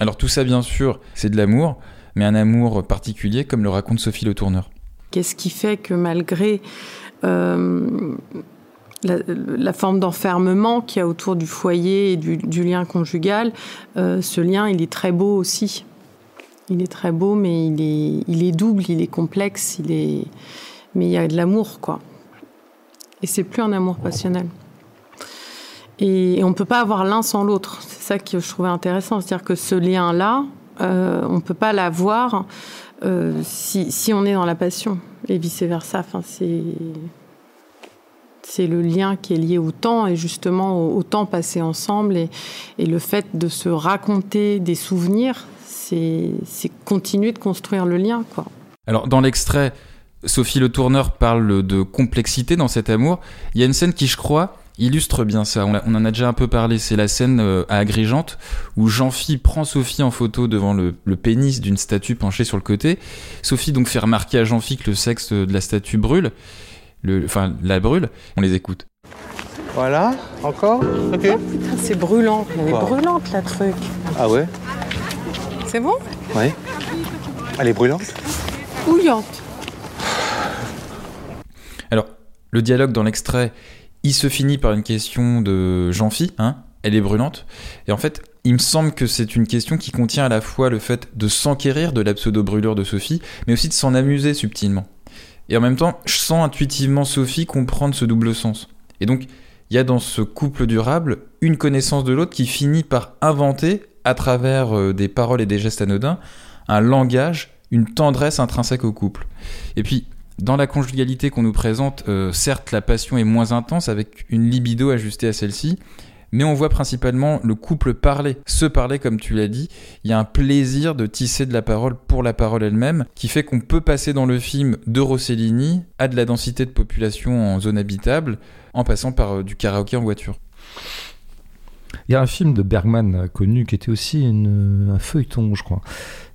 Alors tout ça, bien sûr, c'est de l'amour, mais un amour particulier, comme le raconte Sophie Le Tourneur. Qu'est-ce qui fait que malgré euh, la, forme d'enfermement qu'il y a autour du foyer et du, lien conjugal, euh, ce lien, il est très beau aussi. Il est très beau, mais il est, double, il est complexe, il est... mais il y a de l'amour, quoi. Et c'est plus un amour passionnel. Et on ne peut pas avoir l'un sans l'autre. C'est ça que je trouvais intéressant. C'est-à-dire que ce lien-là, euh, on ne peut pas l'avoir euh, si, on est dans la passion et vice-versa. Enfin, c'est, c'est le lien qui est lié au temps et justement au, temps passé ensemble et, le fait de se raconter des souvenirs, c'est, c'est continuer de construire le lien. Quoi. Alors dans l'extrait, Sophie Le Tourneur parle de complexité dans cet amour. Il y a une scène qui, je crois, illustre bien ça. On, en a déjà un peu parlé. C'est la scène euh, à Agrigente où Jean-Phi prend Sophie en photo devant le, pénis d'une statue penchée sur le côté. Sophie donc fait remarquer à Jean-Phi que le sexe de la statue brûle. Le, enfin, la brûle. On les écoute. Voilà, encore? Ok. Oh putain, c'est brûlant. Elle est brûlante la truc. Ah ouais? C'est bon? Oui. Elle est brûlante? Bouillante. Alors, le dialogue dans l'extrait il se finit par une question de Jean-Phi, hein elle est brûlante. Et en fait, il me semble que c'est une question qui contient à la fois le fait de s'enquérir de la pseudo-brûlure de Sophie, mais aussi de s'en amuser subtilement. Et en même temps, je sens intuitivement Sophie comprendre ce double sens. Et donc, il y a dans ce couple durable une connaissance de l'autre qui finit par inventer, à travers euh, des paroles et des gestes anodins, un langage, une tendresse intrinsèque au couple. Et puis, dans la conjugalité qu'on nous présente, euh, certes, la passion est moins intense avec une libido ajustée à celle-ci, mais on voit principalement le couple parler, se parler comme tu l'as dit. Il y a un plaisir de tisser de la parole pour la parole elle-même, qui fait qu'on peut passer dans le film de Rossellini à de la densité de population en zone habitable, en passant par euh, du karaoké en voiture. Il y a un film de Bergman connu qui était aussi un feuilleton, je crois.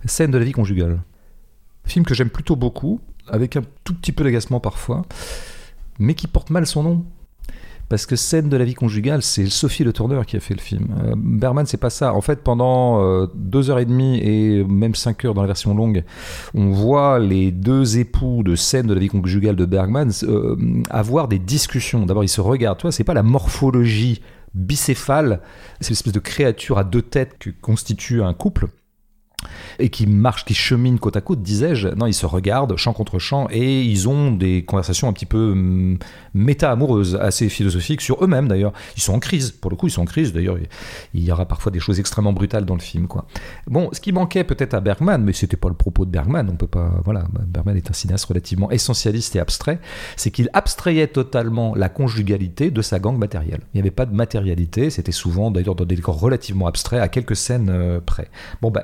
Scène de la vie conjugale. Film que j'aime plutôt beaucoup, avec un tout petit peu d'agacement parfois, mais qui porte mal son nom. Parce que scène de la vie conjugale, c'est Sophie Le Tourneur qui a fait le film. Euh, Berman, c'est pas ça. En fait, pendant euh, deux heures et demie et même cinq heures dans la version longue, on voit les deux époux de scène de la vie conjugale de Bergman euh, avoir des discussions. D'abord, ils se regardent. Toi, c'est pas la morphologie bicéphale, c'est l'espèce de créature à deux têtes que constitue un couple et qui marchent, qui cheminent côte à côte, disais-je. Non, ils se regardent champ contre champ et ils ont des conversations un petit peu hum, méta-amoureuses, assez philosophiques sur eux-mêmes d'ailleurs. Ils sont en crise, pour le coup, ils sont en crise. D'ailleurs, il y aura parfois des choses extrêmement brutales dans le film. Bon, ce qui manquait peut-être à Bergman, mais c'était pas le propos de Bergman, on peut pas. Voilà, Bergman est un cinéaste relativement essentialiste et abstrait, c'est qu'il abstrayait totalement la conjugalité de sa gang matérielle. Il n'y avait pas de matérialité, c'était souvent d'ailleurs dans des décors relativement abstraits, à quelques scènes euh, près. Bon, ben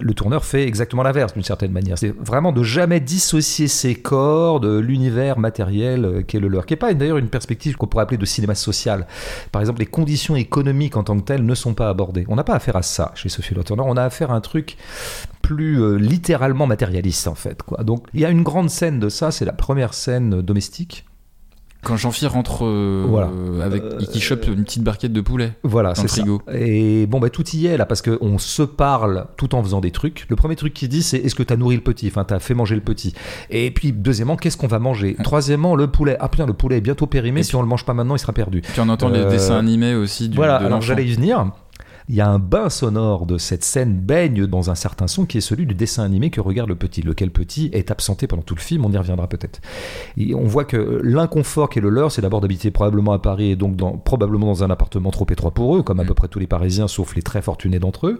le tourneur fait exactement l'inverse d'une certaine manière. C'est vraiment de jamais dissocier ses corps de l'univers matériel euh, qui est le leur, qui n'est pas d'ailleurs une perspective qu'on pourrait appeler de cinéma social. Par exemple, les conditions économiques en tant que telles ne sont pas abordées. On n'a pas affaire à ça chez Sophie Le on a affaire à un truc plus euh, littéralement matérialiste en fait. Quoi. Donc il y a une grande scène de ça, c'est la première scène domestique quand Jean-Philippe rentre euh, Voilà. avec, Euh, qu'il chope une petite barquette de poulet. Voilà, c'est ça. frigo. Et bon, bah, tout y est là, parce qu'on se parle tout en faisant des trucs. Le premier truc qu'il dit, c'est est-ce que tu as nourri le petit? Enfin, tu as fait manger le petit. Et puis, deuxièmement, qu'est-ce qu'on va manger? Troisièmement, le poulet. Ah putain, le poulet est bientôt périmé. Et si on le mange pas maintenant, il sera perdu. Puis on entend les Euh, dessins animés aussi du, voilà, de alors j'allais y venir. Il y a un bain sonore de cette scène baigne dans un certain son qui est celui du dessin animé que regarde le petit, lequel petit est absenté pendant tout le film, on y reviendra peut-être. Et on voit que l'inconfort qui est le leur, c'est d'abord d'habiter probablement à Paris et donc dans, probablement dans un appartement trop étroit pour eux, comme à Mm. peu près tous les Parisiens, sauf les très fortunés d'entre eux.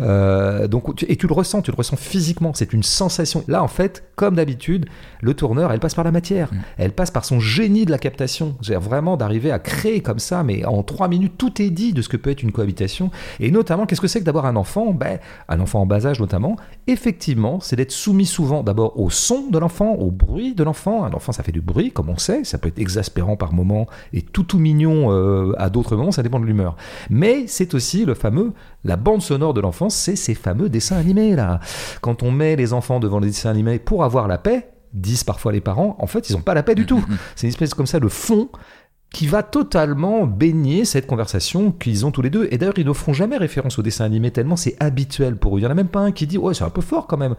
Euh, donc, et tu le ressens, tu le ressens physiquement, c'est une sensation. Là, en fait, comme d'habitude, le tourneur, elle passe par la matière, Mm. elle passe par son génie de la captation. C'est-à-dire vraiment d'arriver à créer comme ça, mais en trois minutes, tout est dit de ce que peut être une cohabitation. Et notamment, qu'est-ce que c'est que d'avoir un enfant? Ben, Un enfant en bas âge notamment, effectivement, c'est d'être soumis souvent d'abord au son de l'enfant, au bruit de l'enfant. Un enfant, ça fait du bruit, comme on sait, ça peut être exaspérant par moments et tout tout mignon euh, à d'autres moments, ça dépend de l'humeur. Mais c'est aussi le fameux, la bande sonore de l'enfance, c'est ces fameux dessins animés là. Quand on met les enfants devant les dessins animés pour avoir la paix, disent parfois les parents, en fait, ils n'ont pas la paix du tout. [LAUGHS] C'est une espèce comme ça de fond qui va totalement baigner cette conversation qu'ils ont tous les deux. Et d'ailleurs, ils ne feront jamais référence au dessin animé tellement c'est habituel pour eux. Il y en a même pas un qui dit ouais c'est un peu fort quand même.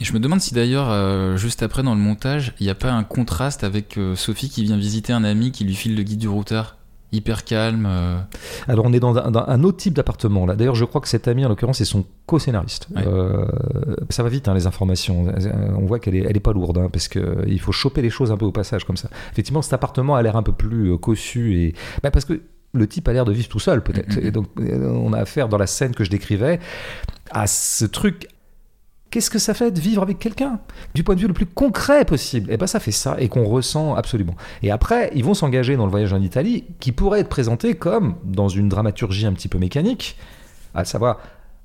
Et je me demande si d'ailleurs, euh, juste après dans le montage, il n'y a pas un contraste avec euh, Sophie qui vient visiter un ami qui lui file le guide du routard. Hyper calme. euh, Alors on est dans un, dans un autre type d'appartement là. D'ailleurs, je crois que cet ami en l'occurrence est son co-scénariste. Ouais. Euh, ça va vite hein, les informations. Euh, On voit qu'elle est, elle est pas lourde hein, parce que il faut choper les choses un peu au passage comme ça. Effectivement, cet appartement a l'air un peu plus cossu et bah, parce que le type a l'air de vivre tout seul peut-être. Mhm. Et donc on a affaire dans la scène que je décrivais à ce truc. Qu'est-ce que ça fait de vivre avec quelqu'un? Du point de vue le plus concret possible. Et ben ça fait ça et qu'on ressent absolument. Et après, ils vont s'engager dans le voyage en Italie qui pourrait être présenté comme dans une dramaturgie un petit peu mécanique, à savoir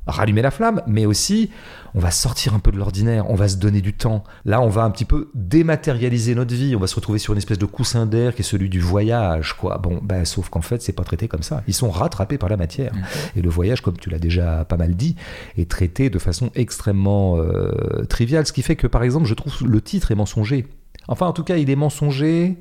rallumer la flamme, mais aussi on va sortir un peu de l'ordinaire, on va se donner du temps. Là, on va un petit peu dématérialiser notre vie, on va se retrouver sur une espèce de coussin d'air qui est celui du voyage, quoi. Bon, ben, sauf qu'en fait, c'est pas traité comme ça. Ils sont rattrapés par la matière. Et le voyage, comme tu l'as déjà pas mal dit, est traité de façon extrêmement euh, triviale, ce qui fait que, par exemple, je trouve le titre est mensonger. Enfin, en tout cas, il est mensonger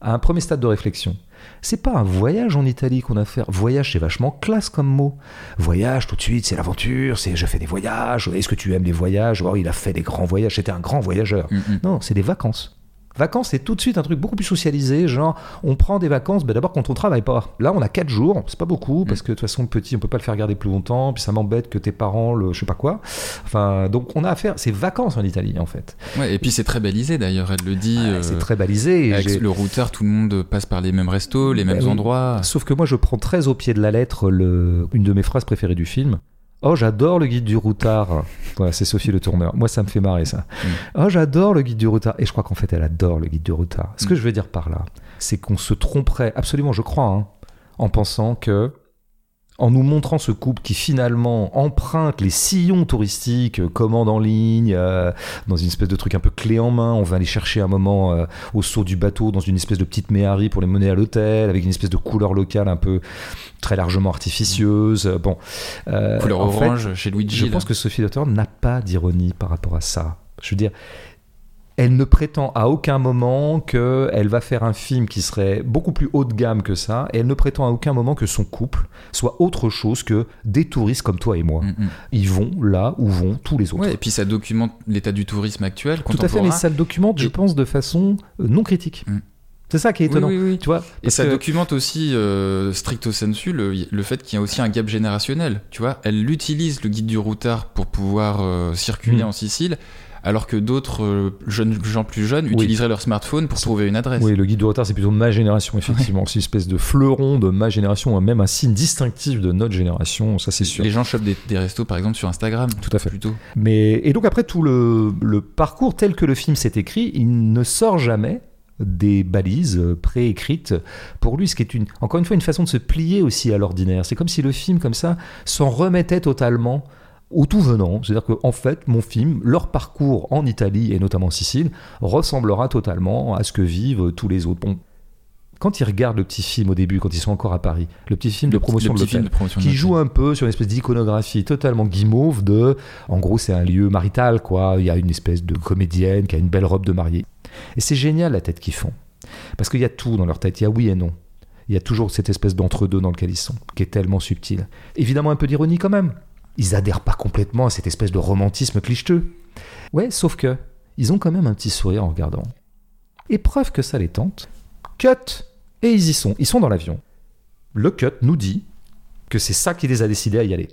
à un premier stade de réflexion. C'est pas un voyage en Italie qu'on a à faire. Voyage, c'est vachement classe comme mot. Voyage, tout de suite, c'est l'aventure, c'est je fais des voyages. Est-ce que tu aimes les voyages? Oh, il a fait des grands voyages, c'était un grand voyageur. mm, mm. Non, c'est des vacances. Vacances, c'est tout de suite un truc beaucoup plus socialisé, genre on prend des vacances, ben d'abord quand on travaille pas. Là, on a 4 jours, c'est pas beaucoup, parce que de toute façon, petit, on peut pas le faire garder plus longtemps, puis ça m'embête que tes parents, le je sais pas quoi. Enfin, donc on a affaire, c'est vacances en Italie en fait. Ouais, et puis c'est très balisé d'ailleurs, elle le dit. Ouais, euh, c'est très balisé. avec le routeur, tout le monde passe par les mêmes restos, les mêmes Ben oui. endroits. Sauf que moi, je prends très au pied de la lettre le... une de mes phrases préférées du film. Oh, j'adore le guide du routard. Voilà, c'est Sophie le tourneur. Moi, ça me fait marrer, ça. Oh, j'adore le guide du routard. Et je crois qu'en fait, elle adore le guide du routard. Ce que Mm. je veux dire par là, c'est qu'on se tromperait, absolument, je crois, hein, en pensant que, en nous montrant ce couple qui finalement emprunte les sillons touristiques, euh, commande en ligne, euh, dans une espèce de truc un peu clé en main, on va aller chercher un moment euh, au saut du bateau dans une espèce de petite méhari pour les mener à l'hôtel, avec une espèce de couleur locale un peu très largement artificieuse. Bon, Couleur fait, orange chez Luigi. je là. pense que Sophie Lauter n'a pas d'ironie par rapport à ça. Je veux dire, elle ne prétend à aucun moment qu'elle va faire un film qui serait beaucoup plus haut de gamme que ça, et elle ne prétend à aucun moment que son couple soit autre chose que des touristes comme toi et moi. Mm, mm. Ils vont là où vont tous les autres. Ouais, et puis ça documente l'état du tourisme actuel, Tout à fait, mais ça le documente, je pense, de façon euh, non critique. Mm. C'est ça qui est étonnant. oui, oui. Tu vois Et ça que- documente aussi, euh, stricto sensu, le, le fait qu'il y a aussi un gap générationnel. Tu vois, elle utilise le guide du routard pour pouvoir euh, circuler en Sicile, alors que d'autres euh, jeunes gens plus jeunes Oui. utiliseraient leur smartphone pour trouver une adresse. Oui, le guide du retard, c'est plutôt ma génération, effectivement. C'est une espèce de fleuron de ma génération, même un signe distinctif de notre génération, ça c'est sûr. Les gens chopent des, des restos, par exemple, sur Instagram. Tout à fait. Plutôt. Mais, et donc après tout le, le parcours tel que le film s'est écrit, il ne sort jamais des balises euh, préécrites pour lui, ce qui est une, encore une fois une façon de se plier aussi à l'ordinaire. C'est comme si le film, comme ça, s'en remettait totalement au tout venant. C'est-à-dire qu'en fait, mon film, leur parcours en Italie et notamment en Sicile, ressemblera totalement à ce que vivent tous les autres. Bon, quand ils regardent le petit film au début, quand ils sont encore à Paris, le petit film de promotion de l'hôtel, qui joue un peu sur une espèce d'iconographie totalement guimauve de, en gros, c'est un lieu marital, quoi. Il y a une espèce de comédienne qui a une belle robe de mariée. Et c'est génial la tête qu'ils font. Parce qu'il y a tout dans leur tête. Il y a oui et non. Il y a toujours cette espèce d'entre-deux dans lequel ils sont, qui est tellement subtil. Évidemment, un peu d'ironie quand même. Ils adhèrent pas complètement à cette espèce de romantisme clicheteux. Ouais, sauf que, ils ont quand même un petit sourire en regardant. Et preuve que ça les tente, cut Et ils y sont. Ils sont dans l'avion. Le cut nous dit que c'est ça qui les a décidés à y aller.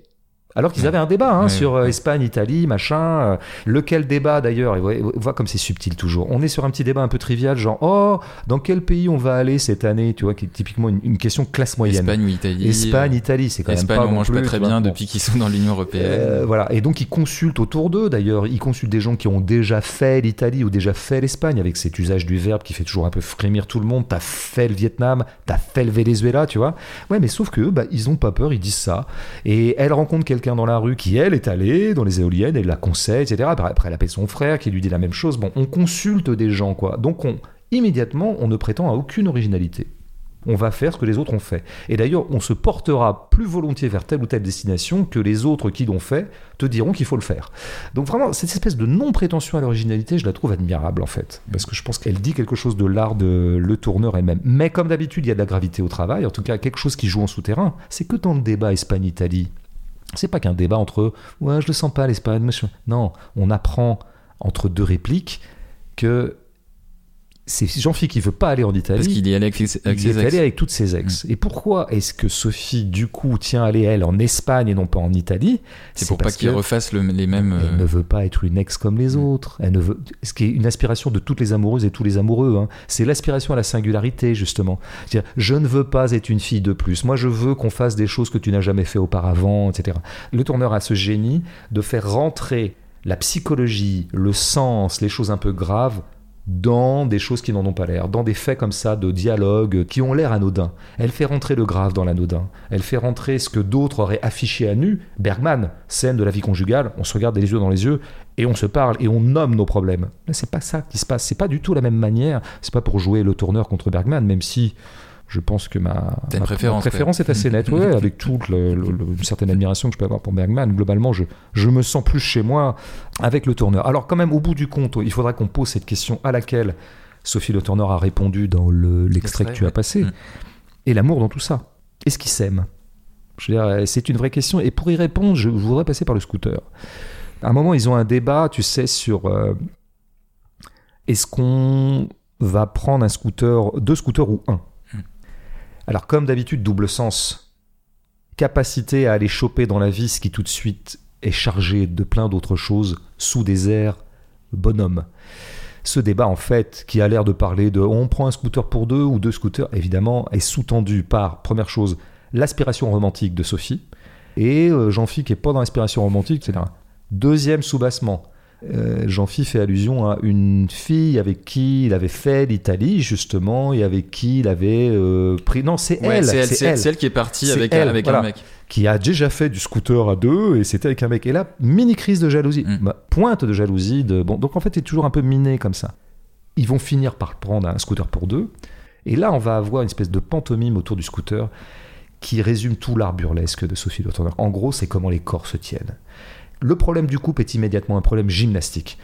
Alors qu'ils avaient un débat hein, sur euh. Espagne, Italie, machin. euh, lequel débat d'ailleurs Et voyez- voit comme c'est subtil toujours. On est sur un petit débat un peu trivial, genre oh, dans quel pays on va aller cette année Tu vois, qui est typiquement une, une question classe moyenne. Espagne ou Italie. Espagne, Italie, c'est quand Espagne, même pas. on non mange plus, pas très tu vois. bien Bon. depuis qu'ils sont dans l'Union européenne. Euh, voilà, et donc ils consultent autour d'eux d'ailleurs, ils consultent des gens qui ont déjà fait l'Italie ou déjà fait l'Espagne avec cet usage du verbe qui fait toujours un peu frémir tout le monde. T'as fait le Vietnam, t'as fait le Venezuela, tu vois. Ouais, mais sauf que bah, ils ont pas peur, ils disent ça. Et elle rencontre quelqu'un dans la rue qui, elle, est allée dans les éoliennes, elle la conseille, etc. Après, après, elle appelle son frère qui lui dit la même chose. Bon, on consulte des gens, quoi. Donc on, immédiatement, on ne prétend à aucune originalité. On va faire ce que les autres ont fait. Et d'ailleurs, on se portera plus volontiers vers telle ou telle destination que les autres qui l'ont fait te diront qu'il faut le faire. Donc vraiment, cette espèce de non-prétention à l'originalité, je la trouve admirable en fait. Parce que je pense qu'elle dit quelque chose de l'art de le tourneur elle-même. Mais comme d'habitude, il y a de la gravité au travail, en tout cas quelque chose qui joue en souterrain. C'est que dans le débat Espagne-Italie, c'est pas qu'un débat entre ouais, je le sens pas l'Espagne, machin. Non, on apprend entre deux répliques que c'est Jean-Philippe qui veut pas aller en Italie. Parce qu'il y allait avec, ses- avec Il ses est ex. Mm. allé avec toutes ses ex. Et pourquoi est-ce que Sophie, du coup, tient à aller, elle, en Espagne et non pas en Italie? C'est pour pas qu'il refasse le- les mêmes. Elle euh, ne veut pas être une ex comme les Mm. autres. Elle ne veut... Ce qui est une aspiration de toutes les amoureuses et tous les amoureux. hein. C'est l'aspiration à la singularité, justement. C'est-à-dire, je ne veux pas être une fille de plus. Moi, je veux qu'on fasse des choses que tu n'as jamais fait auparavant, etc. Le tourneur a ce génie de faire rentrer la psychologie, le sens, les choses un peu graves dans des choses qui n'en ont pas l'air, dans des faits comme ça de dialogue qui ont l'air anodins. Elle fait rentrer le grave dans l'anodin. Elle fait rentrer ce que d'autres auraient affiché à nu. Bergman, scène de la vie conjugale, on se regarde les yeux dans les yeux et on se parle et on nomme nos problèmes. Là, c'est pas ça qui se passe. C'est pas du tout la même manière. C'est pas pour jouer le tourneur contre Bergman, même si je pense que ma, préférence, ma préférence est assez nette, ouais, avec toute le- le- le- une certaine admiration que je peux avoir pour Bergman. Globalement, je, je me sens plus chez moi avec le tourneur. Alors quand même, au bout du compte, il faudra qu'on pose cette question à laquelle Sophie Le Tourneur a répondu dans le- l'extrait que tu as passé. Et l'amour dans tout ça. Est-ce veux dire, c'est une vraie question. Et pour y répondre, je voudrais passer par le scooter. À un moment, ils ont un débat, tu sais, sur euh, est-ce qu'on va prendre un scooter, deux scooters ou un? Alors, comme d'habitude, double sens. Capacité à aller choper dans la vis qui tout de suite est chargée de plein d'autres choses, sous des airs, bonhomme. Ce débat, en fait, qui a l'air de parler de on prend un scooter pour deux ou deux scooters, évidemment, est sous-tendu par, première chose, l'aspiration romantique de Sophie, et euh, Jean-Philippe qui est pas dans l'aspiration romantique, etc. Deuxième sous-bassement, euh, Jean-Philippe fait allusion à une fille avec qui il avait fait l'Italie, justement, et avec qui il avait euh, pris... Non, c'est Ouais, elle, c'est elle, qui est partie avec, elle, avec voilà. un mec. qui a déjà fait du scooter à deux et c'était avec un mec. Et là, mini crise de jalousie, Mm. Bah, pointe de jalousie. De... Bon, donc en fait, t'es toujours un peu miné comme ça. Ils vont finir par prendre un scooter pour deux. Et là, on va avoir une espèce de pantomime autour du scooter qui résume tout l'art burlesque de Sophie Le Tourneur. En gros, c'est comment les corps se tiennent. Le problème du couple est immédiatement un problème gymnastique.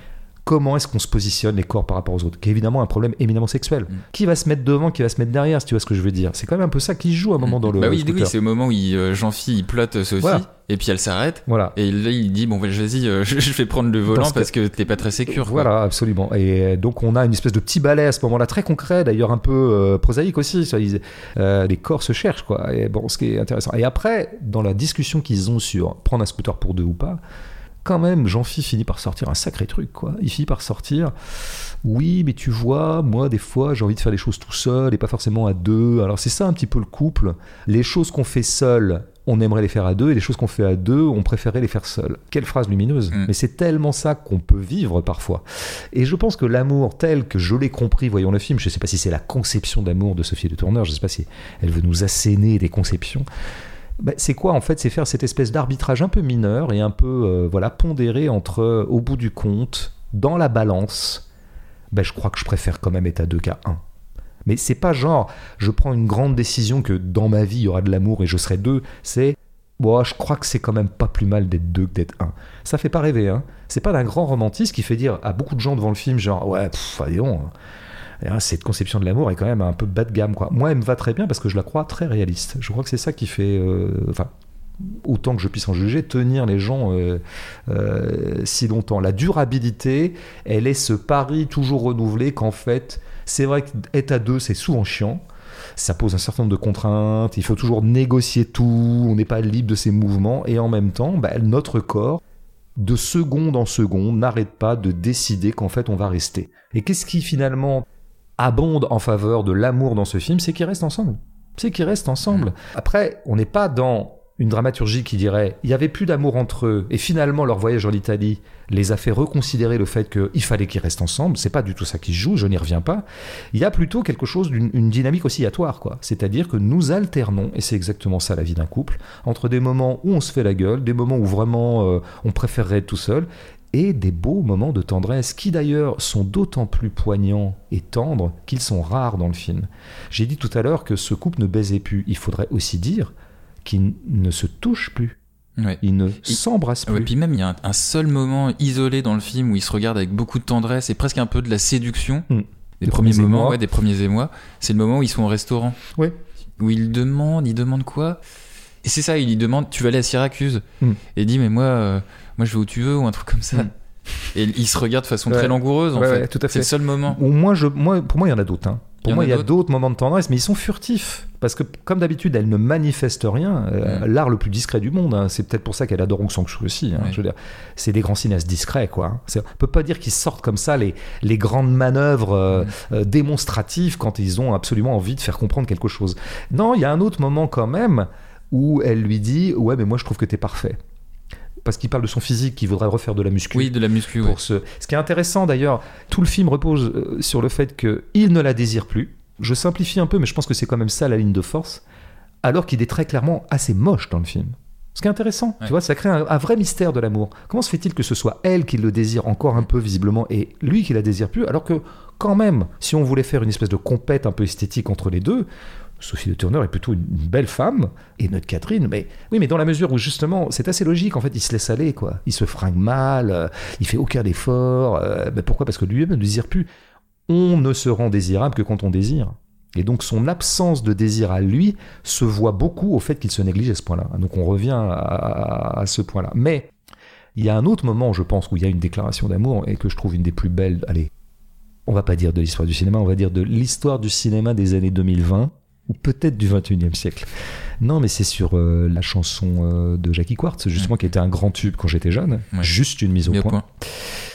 Comment est-ce qu'on se positionne les corps par rapport aux autres, qui est évidemment un problème éminemment sexuel. Mm. Qui va se mettre devant, qui va se mettre derrière, si tu vois ce que je veux dire? C'est quand même un peu ça qui joue à un moment dans le Bah oui, scooter. oui c'est au moment où euh, Jean-Phi plotte Sophie Voilà. et puis elle s'arrête. Voilà. Et là, il dit Bon, bah, vas-y, euh, [LAUGHS] je vais prendre le volant Parce parce que- que, t'es pas très sécure. quoi. Voilà, absolument. Et euh, donc on a une espèce de petit balai à ce moment-là, très concret, d'ailleurs un peu euh, prosaïque aussi. Ils- les corps se cherchent, quoi. Et bon, ce qui est intéressant. Et après, dans la discussion qu'ils ont sur prendre un scooter pour deux ou pas, quand même, Jean-Phi finit par sortir un sacré truc, quoi. Il finit par sortir. Oui, mais tu vois, moi, des fois, j'ai envie de faire les choses tout seul et pas forcément à deux. Alors, c'est ça un petit peu le couple. Les choses qu'on fait seul, on aimerait les faire à deux, et les choses qu'on fait à deux, on préférait les faire seul. Quelle phrase lumineuse. Mm. Mais c'est tellement ça qu'on peut vivre parfois. Et je pense que l'amour tel que je l'ai compris voyant le film, je ne sais pas si c'est la conception d'amour de Sophie de Tourneur, je ne sais pas si elle veut nous asséner des conceptions. Ben, c'est quoi en fait C'est faire cette espèce d'arbitrage un peu mineur et un peu euh, voilà pondéré entre, euh, au bout du compte, dans la balance, ben, je crois que je préfère quand même être à deux qu'à un. Mais c'est pas genre, je prends une grande décision que dans ma vie il y aura de l'amour et je serai deux. C'est, bon, je crois que c'est quand même pas plus mal d'être deux que d'être un. Ça fait pas rêver, hein. C'est pas d'un grand romantisme qui fait dire à beaucoup de gens devant le film, genre, ouais, donc, hein, cette conception de l'amour est quand même un peu bas de gamme, quoi. Moi, elle me va très bien parce que je la crois très réaliste. Je crois que c'est ça qui fait, euh, enfin, autant que je puisse en juger, tenir les gens euh, euh, si longtemps. La durabilité, elle est ce pari toujours renouvelé qu'en fait, c'est vrai qu'être à deux, c'est souvent chiant. Ça pose un certain nombre de contraintes, il faut toujours négocier tout, on n'est pas libre de ses mouvements, et en même temps, bah, notre corps, de seconde en seconde, n'arrête pas de décider qu'en fait on va rester. Et qu'est-ce qui finalement abonde en faveur de l'amour dans ce film C'est qu'ils restent ensemble. C'est qu'ils restent ensemble. Après, on n'est pas dans une dramaturgie qui dirait il y avait plus d'amour entre eux et finalement leur voyage en Italie les a fait reconsidérer le fait qu'il fallait qu'ils restent ensemble. C'est pas du tout ça qui se joue, je n'y reviens pas. Il y a plutôt quelque chose d'une une dynamique oscillatoire, quoi. C'est-à-dire que nous alternons, et c'est exactement ça la vie d'un couple, entre des moments où on se fait la gueule, des moments où vraiment euh, on préférerait être tout seul, et des beaux moments de tendresse qui d'ailleurs sont d'autant plus poignants et tendres qu'ils sont rares dans le film. J'ai dit tout à l'heure que ce couple ne baisait plus. Il faudrait aussi dire qu'ils ne se touchent plus. Ouais. Ils ne s'embrassent Ouais, plus. puis même, il y a un, un seul moment isolé dans le film où ils se regardent avec beaucoup de tendresse et presque un peu de la séduction. Mm. Des Des premiers premiers moments, ouais, des premiers émois. C'est le moment où ils sont au restaurant. Ouais. Où ils demandent, ils demandent quoi? Et c'est ça, il lui demande, tu vas aller à Syracuse Mm. Et il dit, mais moi, euh, moi je vais où tu veux ou un truc comme ça. Mm. Et ils se regardent de façon Ouais. très langoureuse en Ouais, fait. ouais, tout à C'est le seul moment. Ou moi, je, moi, pour moi, il y en a d'autres. hein. Il Pour moi, il y a d'autres moments de tendresse, mais ils sont furtifs. Parce que, comme d'habitude, elle ne manifeste rien. Euh. L'art le plus discret du monde. hein. C'est peut-être pour ça qu'elle adore Hong Sang-soo aussi. hein. Ouais. Je veux dire, c'est des grands cinéastes discrets, quoi. On peut pas dire qu'ils sortent comme ça les, les grandes manœuvres euh, démonstratives quand ils ont absolument envie de faire comprendre quelque chose. Non, il y a un autre moment quand même où elle lui dit Ouais, mais moi, je trouve que t'es parfait. Parce qu'il parle de son physique, qu'il voudrait refaire de la muscu Oui, de la muscu, pour ce... ce qui est intéressant d'ailleurs, tout le film repose euh, sur le fait qu'il ne la désire plus. Je simplifie un peu, mais je pense que c'est quand même ça la ligne de force. Alors qu'il est très clairement assez moche dans le film. Ce qui est intéressant, Ouais. tu vois, ça crée un, un vrai mystère de l'amour. Comment se fait-il que ce soit elle qui le désire encore un peu visiblement et lui qui la désire plus, alors que quand même, si on voulait faire une espèce de compète un peu esthétique entre les deux, Sophie de Turner est plutôt une belle femme et notre Catherine, mais oui, mais dans la mesure où justement c'est assez logique en fait, il se laisse aller quoi, il se fringue mal, euh, il fait aucun effort, euh, ben pourquoi? Parce que lui-même ne désire plus. On ne se rend désirable que quand on désire. Et donc son absence de désir à lui se voit beaucoup au fait qu'il se néglige à ce point-là. Donc on revient à, à- à ce point-là. Mais il y a un autre moment, je pense, où il y a une déclaration d'amour et que je trouve une des plus belles. Allez, on va pas dire de l'histoire du cinéma, on va dire de l'histoire du cinéma des années 2020 ou peut-être du 21e siècle. Non, mais c'est sur euh, la chanson euh, de Jackie Quartz, justement, qui était un grand tube quand j'étais jeune. Ouais. Juste une mise au point.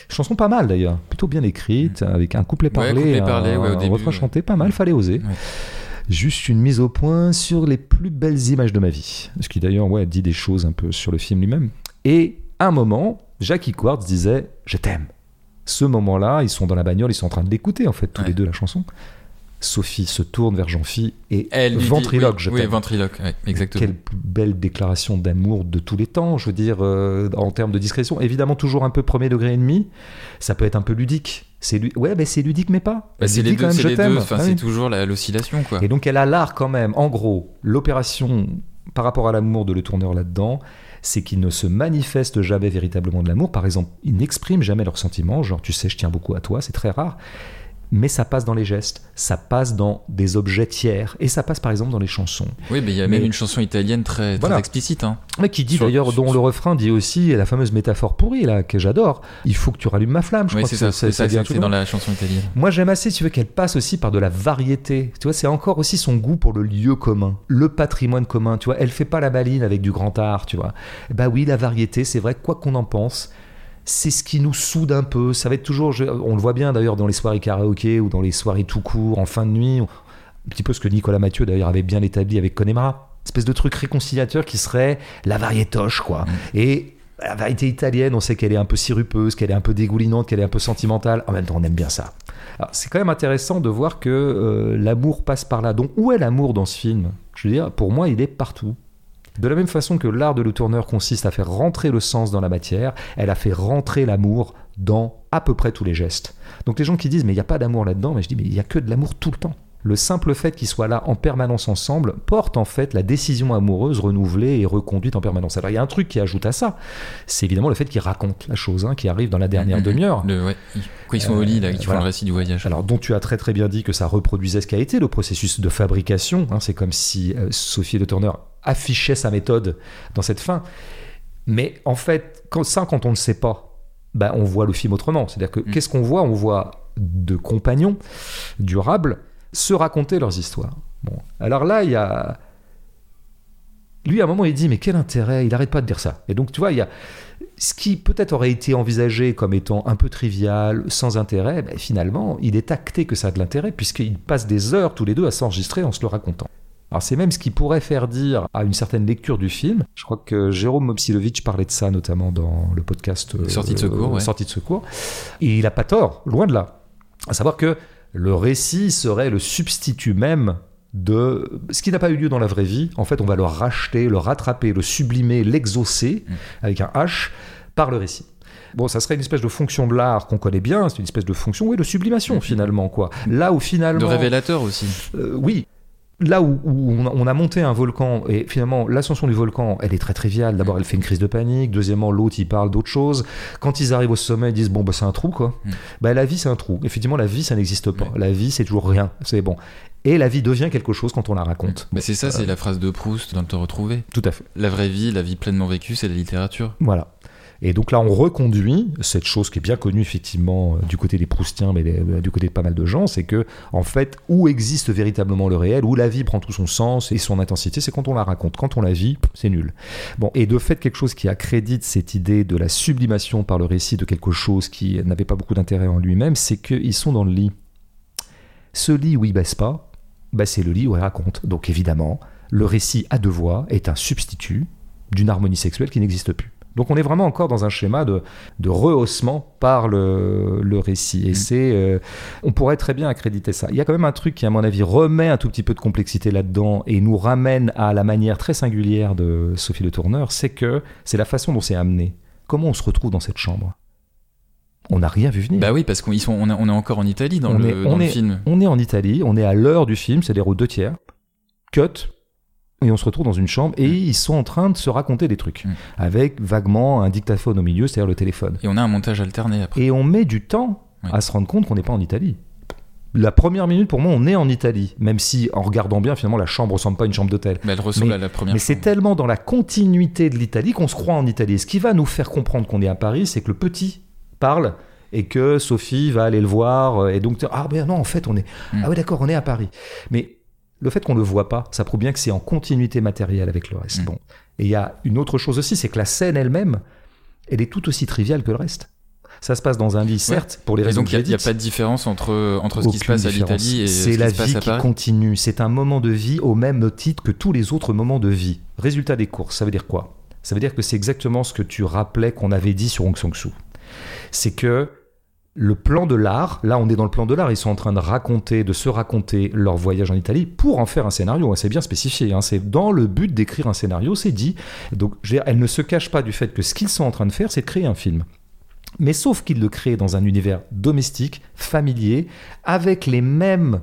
Chanson pas mal d'ailleurs, plutôt bien écrite, avec un couplet Ouais, parlé, couplet un, parlé, ouais, au un début, refrain ouais. chanté, pas mal, fallait oser. Ouais. Juste une mise au point sur les plus belles images de ma vie. Ce qui d'ailleurs ouais, dit des choses un peu sur le film lui-même. Et à un moment, Jackie Quartz disait Je t'aime. Ce moment-là, ils sont dans la bagnole, ils sont en train de l'écouter en fait, tous Ouais. les deux la chanson. Sophie se tourne vers Jean-Phi et Elle lui dit- ventriloque, oui, je Oui, ventriloque, exactement. Quelle belle déclaration d'amour de tous les temps, je veux dire, euh, en termes de discrétion. Évidemment, toujours un peu premier degré et demi. Ça peut être un peu ludique. C'est lu- Ouais, mais c'est ludique, mais pas. Bah, c'est les deux, c'est. Enfin, Ah oui. toujours la- l'oscillation, quoi. Et donc, elle a l'art quand même, en gros, l'opération par rapport à l'amour de Le Tourneur là-dedans, c'est qu'ils ne se manifestent jamais véritablement de l'amour. Par exemple, ils n'expriment jamais leurs sentiments, genre tu sais, je tiens beaucoup à toi, c'est très rare mais ça passe dans les gestes, ça passe dans des objets tiers, et ça passe par exemple dans les chansons. Oui, mais il y a même une chanson italienne très, très explicite. Hein. Mais qui dit d'ailleurs, dont le refrain dit aussi la fameuse métaphore pourrie, là, que j'adore. Il faut que tu rallumes ma flamme, je oui, crois que c'est ça, c'est dans la chanson italienne. Moi j'aime assez, tu veux, qu'elle passe aussi par de la variété. Tu vois, c'est encore aussi son goût pour le lieu commun, le patrimoine commun, tu vois. Elle fait pas la baline avec du grand art, tu vois. Bah oui, la variété, c'est vrai, quoi qu'on en pense, c'est ce qui nous soude un peu. Ça va être toujours, on le voit bien d'ailleurs dans les soirées karaoké ou dans les soirées tout court, en fin de nuit. Un petit peu ce que Nicolas Mathieu d'ailleurs avait bien établi avec Connemara. Espèce de truc réconciliateur qui serait la variétoche, quoi. Mm. Et la variété italienne, on sait qu'elle est un peu sirupeuse, qu'elle est un peu dégoulinante, qu'elle est un peu sentimentale. En même temps, on aime bien ça. C'est quand même intéressant de voir que euh, l'amour passe par là. Donc, où est l'amour dans ce film? Je veux dire, pour moi, il est partout. De la même façon que l'art de Le Tourneur consiste à faire rentrer le sens dans la matière, elle a fait rentrer l'amour dans à peu près tous les gestes. Donc les gens qui disent mais il n'y a pas d'amour là-dedans, mais je dis mais il n'y a que de l'amour tout le temps. Le simple fait qu'ils soient là en permanence ensemble porte en fait la décision amoureuse renouvelée et reconduite en permanence. Alors il y a un truc qui ajoute à ça, c'est évidemment le fait qu'ils racontent la chose, hein, qui arrive dans la dernière demi-heure. Ouais. Quand ils sont au lit, là, ils font le récit du voyage. Alors dont tu as très très bien dit que ça reproduisait ce qui a été le processus de fabrication. Hein. c'est comme si euh, Sophie de Turner affichait sa méthode dans cette fin. Mais en fait, quand, ça, quand on ne sait pas, ben, on voit le film autrement. C'est-à-dire que mm. qu'est-ce qu'on voit? On voit de compagnons durables se raconter leurs histoires. Bon. Alors là, il y a. Lui, à un moment, il dit Mais quel intérêt Il n'arrête pas de dire ça. Et donc, tu vois, il y a. Ce qui peut-être aurait été envisagé comme étant un peu trivial, sans intérêt, ben, finalement, il est acté que ça a de l'intérêt, puisqu'ils passent des heures tous les deux à s'enregistrer en se le racontant. Alors c'est même ce qui pourrait faire dire à une certaine lecture du film. Je crois que Jérôme Mopsilovitch parlait de ça notamment dans le podcast Sortie de secours. Euh, Sortie de secours. Et il n'a pas tort, loin de là. À savoir que le récit serait le substitut même de ce qui n'a pas eu lieu dans la vraie vie. En fait, on va le racheter, le rattraper, le sublimer, l'exaucer mm. avec un H par le récit. Bon, ça serait une espèce de fonction de l'art qu'on connaît bien, c'est une espèce de fonction, oui, de sublimation mm. finalement, quoi. Là où finalement... De révélateur aussi. Euh, oui, là où, on, a, monté un volcan, et finalement l'ascension du volcan, elle est très triviale. D'abord, elle fait une crise de panique. Deuxièmement, l'autre, il parle d'autre chose. Quand ils arrivent au sommet, ils disent bon, bah, c'est un trou, quoi. Mm. Bah, la vie, c'est un trou. Effectivement, la vie, ça n'existe pas. La vie, c'est toujours rien. C'est bon. Et la vie devient quelque chose quand on la raconte. Mais c'est ça, c'est la phrase de Proust dans le Te retrouver. Tout à fait. La vraie vie, la vie pleinement vécue, c'est la littérature. Voilà. Et donc là, on reconduit cette chose qui est bien connue effectivement euh, du côté des Proustiens, mais euh, du côté de pas mal de gens, c'est que en fait, où existe véritablement le réel, où la vie prend tout son sens et son intensité, c'est quand on la raconte. Quand on la vit, c'est nul. Bon, et de fait, quelque chose qui accrédite cette idée de la sublimation par le récit de quelque chose qui n'avait pas beaucoup d'intérêt en lui-même, c'est qu'ils sont dans le lit. Ce lit où ils baissent pas, bah c'est le lit où ils racontent. Donc évidemment, le récit à deux voix est un substitut d'une harmonie sexuelle qui n'existe plus. Donc on est vraiment encore dans un schéma de, rehaussement par le, récit. Et mm. c'est, euh, on pourrait très bien accréditer ça. Il y a quand même un truc qui, à mon avis, remet un tout petit peu de complexité là-dedans et nous ramène à la manière très singulière de Sophie Le Tourneur, c'est que c'est la façon dont c'est amené. Comment on se retrouve dans cette chambre? On n'a rien vu venir. Bah oui, parce qu'on est, on est encore en Italie dans, le, film. On est en Italie, on est à l'heure du film, c'est-à-dire aux deux tiers. Cut, et on se retrouve dans une chambre et mm. ils sont en train de se raconter des trucs mm. avec vaguement un dictaphone au milieu, c'est-à-dire le téléphone. Et on a un montage alterné après. Et on met du temps à se rendre compte qu'on n'est pas en Italie. La première minute, pour moi, on est en Italie, même si, en regardant bien, finalement, la chambre ressemble pas à une chambre d'hôtel. Mais elle ressemble à la première. Mais c'est tellement dans la continuité de l'Italie qu'on se croit en Italie. ce qui va nous faire comprendre qu'on est à Paris, c'est que le petit parle et que Sophie va aller le voir et donc ah ben non en fait on est mm. ah oui d'accord on est à Paris mais le fait qu'on ne le voit pas, ça prouve bien que c'est en continuité matérielle avec le reste. Mm. Bon. Et il y a une autre chose aussi, c'est que la scène elle-même, elle est tout aussi triviale que le reste. Ça se passe dans un lit, certes, pour les raisons donc il n'y a, pas de différence entre, entre ce qui se passe à l'Italie et ce qui la se passe à Paris. qui continue. C'est un moment de vie au même titre que tous les autres moments de vie. Résultat des courses, ça veut dire quoi? Ça veut dire que c'est exactement ce que tu rappelais qu'on avait dit sur Hong Sang-soo. C'est que le plan de l'art, là on est dans le plan de l'art, ils sont en train de raconter, de se raconter leur voyage en Italie pour en faire un scénario, hein, c'est bien spécifié, hein. c'est dans le but d'écrire un scénario, c'est dit, donc elle ne se cache pas du fait que ce qu'ils sont en train de faire, c'est de créer un film. Mais sauf qu'ils le créent dans un univers domestique, familier, avec les mêmes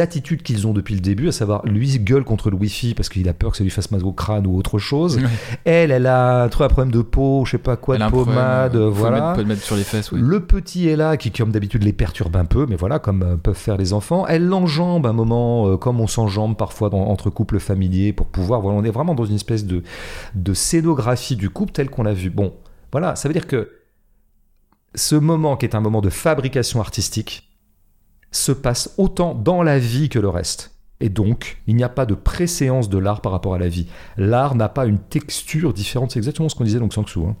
attitudes qu'ils ont depuis le début, à savoir lui gueule contre le wifi parce qu'il a peur que ça lui fasse mal au crâne ou autre chose. Ouais. Elle, elle a un, truc, un problème de peau, je sais pas quoi, Elle de un problème, pommade, euh, voilà. mettre- faut le mettre sur les fesses, ouais. Le petit est là, qui comme d'habitude les perturbe un peu, mais voilà, comme euh, peuvent faire les enfants. Elle l'enjambe un moment, euh, comme on s'enjambe parfois dans- entre couples familiers pour pouvoir. Voilà, on est vraiment dans une espèce de, de scénographie du couple tel qu'on l'a vu. Bon, voilà, ça veut dire que ce moment qui est un moment de fabrication artistique se passe autant dans la vie que le reste. Et donc, il n'y a pas de préséance de l'art par rapport à la vie. L'art n'a pas une texture différente. C'est exactement ce qu'on disait donc Sang-Soo. hein.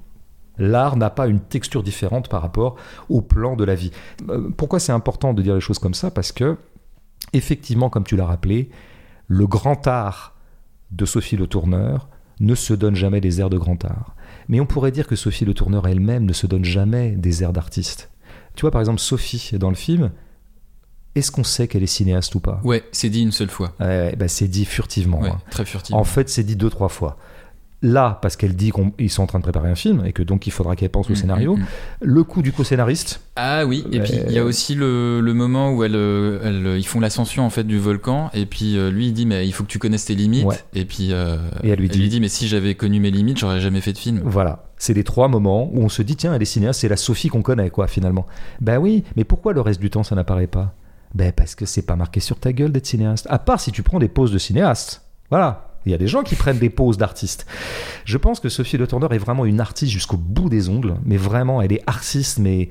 L'art n'a pas une texture différente par rapport au plan de la vie. Euh, Pourquoi c'est important de dire les choses comme ça? Parce que, effectivement, comme tu l'as rappelé, le grand art de Sophie Le Tourneur ne se donne jamais des airs de grand art. Mais on pourrait dire que Sophie Le Tourneur elle-même ne se donne jamais des airs d'artiste. Tu vois, par exemple, Sophie, dans le film, est-ce qu'on sait qu'elle est cinéaste ou pas Ouais, c'est dit une seule fois. Bah, C'est dit furtivement. Ouais, hein. très furtif. En fait, c'est dit deux, trois fois. Là, parce qu'elle dit qu'ils sont en train de préparer un film et que donc il faudra qu'elle pense au Mm, scénario. mm, mm. Le coup du co-scénariste, Ah oui, et puis il y a aussi le, le moment où elle, euh, elle- ils font l'ascension en fait du volcan, et puis euh, lui il dit mais il faut que tu connaisses tes limites, Ouais. et puis euh, Et elle lui dit- mais si j'avais connu mes limites, j'aurais jamais fait de film. Voilà, c'est les trois moments où on se dit tiens, elle est cinéaste, c'est la Sophie qu'on connaît quoi finalement. Ben oui, mais pourquoi le reste du temps ça n'apparaît pas? Ben parce que c'est pas marqué sur ta gueule d'être cinéaste. À part si tu prends des poses de cinéaste. Voilà. Il y a des gens qui prennent des poses d'artiste. Je pense que Sophie Le Tourneur est vraiment une artiste jusqu'au bout des ongles, mais vraiment, elle est artiste, mais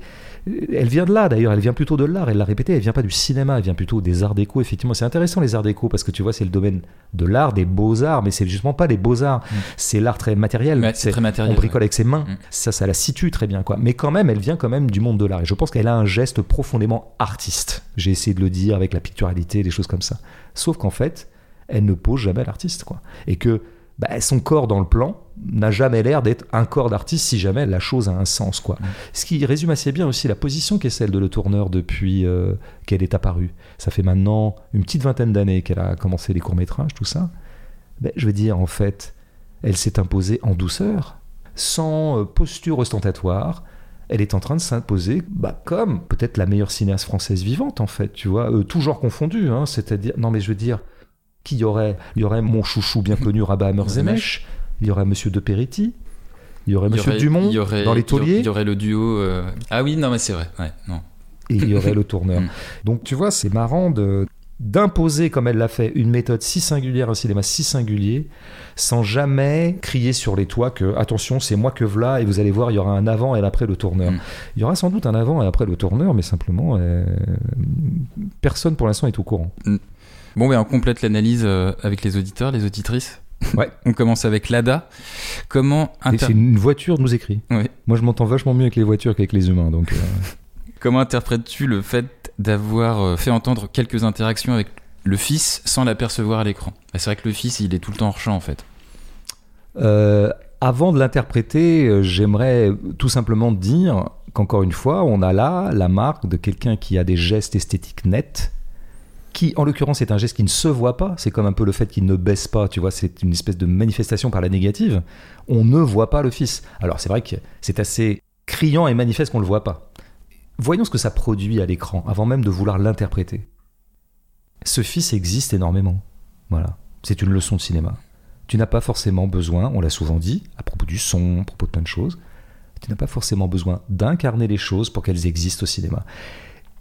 elle vient de là d'ailleurs, elle vient plutôt de l'art, elle l'a répété, elle vient pas du cinéma, elle vient plutôt des arts déco, effectivement. C'est intéressant les arts déco parce que tu vois, c'est le domaine de l'art, des beaux-arts, mais c'est justement pas des beaux-arts, c'est l'art très matériel. Ouais, c'est très matériel, On bricole avec ses mains, Mm. ça, ça la situe très bien, quoi. Mais quand même, elle vient quand même du monde de l'art, et je pense qu'elle a un geste profondément artiste. J'ai essayé de le dire avec la picturalité, des choses comme ça. Sauf qu'en fait, elle ne pose jamais l'artiste, quoi. Et que bah, son corps dans le plan n'a jamais l'air d'être un corps d'artiste si jamais la chose a un sens, quoi. Ce qui résume assez bien aussi la position qui est celle de Le Tourneur depuis euh, qu'elle est apparue. Ça fait maintenant une petite vingtaine d'années qu'elle a commencé les courts-métrages, tout ça. Ben, je veux dire, en fait, elle s'est imposée en douceur, sans euh, posture ostentatoire. Elle est en train de s'imposer bah, comme peut-être la meilleure cinéaste française vivante, en fait, tu vois, euh, tout genre confondu, hein, c'est-à-dire, non mais je veux dire, qui y aurait Il y aurait mon chouchou bien connu, Rabat Hammerzemech, il y aurait Monsieur De Peretti, il y aurait Monsieur aurait- Dumont il y aurait- dans les tauliers, Il y aurait le duo. euh, Ah oui, non mais c'est vrai. Ouais, non. et il y aurait le tourneur. [LAUGHS] Mm. Donc tu vois, c'est marrant de d'imposer comme elle l'a fait une méthode si singulière, un cinéma si singulier, sans jamais crier sur les toits que attention, c'est moi que v'là et vous allez voir, il y aura un avant et un après le tourneur. Mm. Il y aura sans doute un avant et après le tourneur, mais simplement euh, personne pour l'instant est au courant. Bon, ben on complète l'analyse euh, avec les auditeurs, les auditrices. Ouais. on commence avec Lada. Comment inter- C'est une voiture nous écrit. Ouais. Moi, je m'entends vachement mieux avec les voitures qu'avec les humains, donc. euh, [LAUGHS] Comment interprètes-tu le fait d'avoir euh, fait entendre quelques interactions avec le fils sans l'apercevoir à l'écran? Bah, C'est vrai que le fils, il est tout le temps hors champ en fait. Euh, avant de l'interpréter, j'aimerais tout simplement dire qu'encore une fois, on a là la marque de quelqu'un qui a des gestes esthétiques nets, qui en l'occurrence est un geste qui ne se voit pas. C'est comme un peu le fait qu'il ne baisse pas, tu vois, c'est une espèce de manifestation par la négative. On ne voit pas le fils. Alors c'est vrai que c'est assez criant et manifeste qu'on ne le voit pas. Voyons ce que ça produit à l'écran avant même de vouloir l'interpréter. Ce fils existe énormément. Voilà. C'est une leçon de cinéma. Tu n'as pas forcément besoin, on l'a souvent dit, à propos du son, à propos de plein de choses, tu n'as pas forcément besoin d'incarner les choses pour qu'elles existent au cinéma.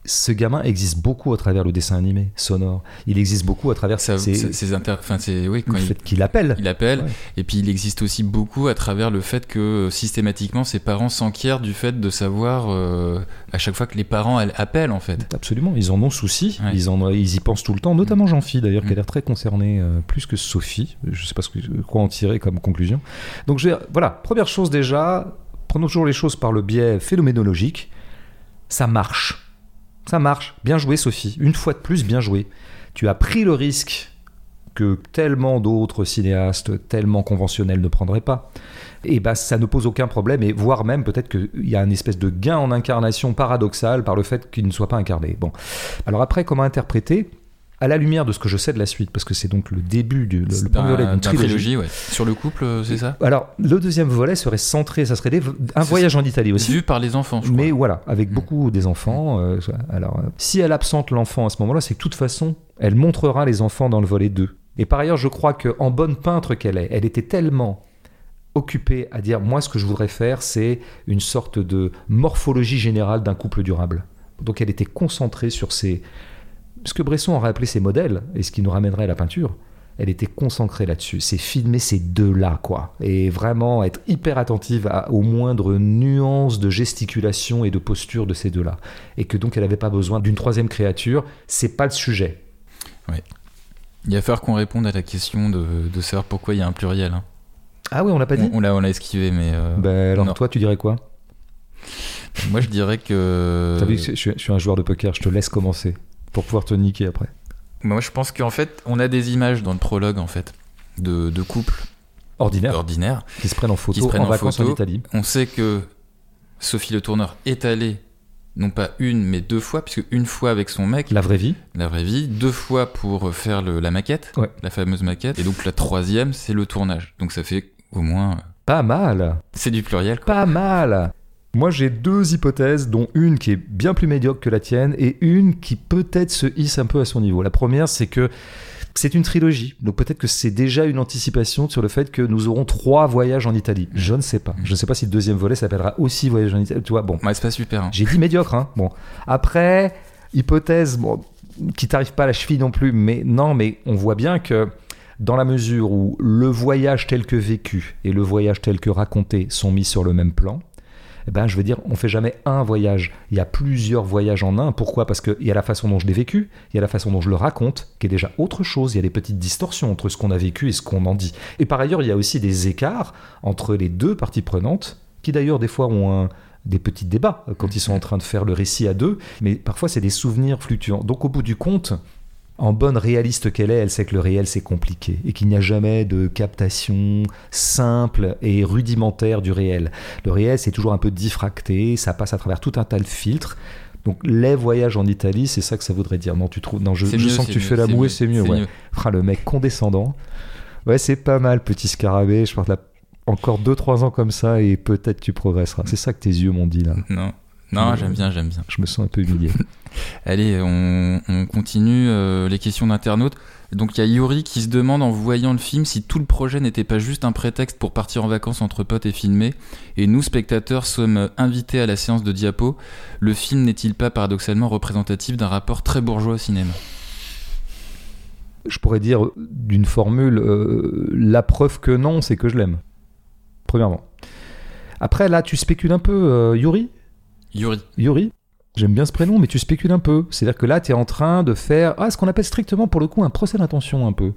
Ce gamin existe beaucoup à travers le dessin animé sonore. Il existe beaucoup à travers Ça, ses- inter... enfin, c'est oui, quand le il, fait qu'il appelle. il appelle. Ouais. Et puis il existe aussi beaucoup à travers le fait que euh, systématiquement ses parents s'enquièrent du fait de savoir euh, à chaque fois que les parents elles, appellent en fait. Absolument, ils en ont souci, Ouais. ils, en, ils y pensent tout le temps, notamment Jean-Phi d'ailleurs, qui a Mm. l'air très concerné, euh, plus que Sophie. Je ne sais pas ce que, quoi en tirer comme conclusion. Donc je vais- voilà, première chose déjà, prenons toujours les choses par le biais phénoménologique. Ça marche. Ça marche. Bien joué Sophie. Une fois de plus, bien joué. Tu as pris le risque que tellement d'autres cinéastes, tellement conventionnels ne prendraient pas. Et ben ça ne pose aucun problème, et voire même peut-être qu'il y a une espèce de gain en incarnation paradoxal par le fait qu'il ne soit pas incarné. Bon. Alors après, comment interpréter? À la lumière de ce que je sais de la suite, parce que c'est donc le début du le, le D'un- premier volet d'une d'un trilogie. ouais. Sur le couple, euh, c'est ça? Alors, le deuxième volet serait centré, ça serait des- un voyage en Italie aussi. Vu par les enfants, je Mais crois. voilà, avec Mm. beaucoup des enfants. euh, alors, euh, si elle absente l'enfant à ce moment-là, c'est que de toute façon, elle montrera les enfants dans le volet 2. Et par ailleurs, je crois qu'en bonne peintre qu'elle est, elle était tellement occupée à dire moi, ce que je voudrais faire, c'est une sorte de morphologie générale d'un couple durable. Donc, elle était concentrée sur ces. Ce que Bresson aurait appelé ses modèles, et ce qui nous ramènerait à la peinture, elle était concentrée là-dessus. C'est filmer ces deux-là, quoi. Et vraiment être hyper attentive à, aux moindres nuances de gesticulation et de posture de ces deux-là. Et que donc elle n'avait pas besoin d'une troisième créature. C'est pas le sujet. Il va falloir qu'on réponde à la question de, de savoir pourquoi il y a un pluriel. hein. Ah oui, on l'a pas dit On, on l'a esquivé, mais. euh, Ben alors non. toi, tu dirais quoi? Moi, je dirais que. T'as vu que je, je suis un joueur de poker, je te laisse commencer pour pouvoir te niquer après. Moi, je pense qu'en fait, on a des images dans le prologue, en fait, de, de couples Ordinaire, ordinaires. qui se prennent en photo Qui se prennent en en vacances photo. en Italie. On sait que Sophie Le Tourneur est allée, non pas une, mais deux fois, puisque une fois avec son mec, La vraie vie. la vraie vie, deux fois pour faire le- la maquette, Ouais. la fameuse maquette, et donc la troisième, c'est le tournage. Donc ça fait au moins. euh, Pas mal. C'est du pluriel, quoi. Pas mal. Moi, j'ai deux hypothèses, dont une qui est bien plus médiocre que la tienne et une qui peut-être se hisse un peu à son niveau. La première, c'est que c'est une trilogie. Donc peut-être que c'est déjà une anticipation sur le fait que nous aurons trois voyages en Italie. Je ne sais pas. Je ne sais pas si le deuxième volet s'appellera aussi Voyage en Italie. Tu vois, bon. Ouais, c'est pas super. hein. J'ai dit médiocre, hein. Bon. Après, hypothèse, bon, qui t'arrive pas à la cheville non plus, mais non, mais on voit bien que dans la mesure où le voyage tel que vécu et le voyage tel que raconté sont mis sur le même plan, eh ben, je veux dire, on fait jamais un voyage. Il y a plusieurs voyages en un. Pourquoi? Parce qu'il y a la façon dont je l'ai vécu, il y a la façon dont je le raconte, qui est déjà autre chose. Il y a des petites distorsions entre ce qu'on a vécu et ce qu'on en dit. Et par ailleurs, il y a aussi des écarts entre les deux parties prenantes, qui d'ailleurs des fois ont des petits débats euh, quand ils sont en train de faire le récit à deux, mais parfois c'est des souvenirs fluctuants. Donc au bout du compte, en bonne réaliste qu'elle est, elle sait que le réel c'est compliqué et qu'il n'y a jamais de captation simple et rudimentaire du réel. Le réel c'est toujours un peu diffracté, ça passe à travers tout un tas de filtres. Donc les voyages en Italie, c'est ça que ça voudrait dire. Non, tu trouves Non, je, je mieux, sens que tu mieux, fais la moue c'est mieux. Ouais. Ah, le mec condescendant. Ouais, c'est pas mal, petit scarabée. Je pense là, encore 2-3 ans comme ça et peut-être tu progresseras. C'est ça que tes yeux m'ont dit là. Non, non, Euh, j'aime bien, j'aime bien. Je me sens un peu humilié. [LAUGHS] Allez, on, on continue euh, les questions d'internautes. Donc il y a Yuri qui se demande en voyant le film si tout le projet n'était pas juste un prétexte pour partir en vacances entre potes et filmer. Et nous, spectateurs, sommes invités à la séance de diapo. Le film n'est-il pas paradoxalement représentatif d'un rapport très bourgeois au cinéma? Je pourrais dire d'une formule, euh, la preuve que non, c'est que je l'aime. Premièrement. Après, là, tu spécules un peu, euh, Yuri? Yuri. Yuri J'aime bien ce prénom, mais tu spécules un peu. C'est-à-dire que là, tu es en train de faire ah, ce qu'on appelle strictement, pour le coup, un procès d'intention un peu.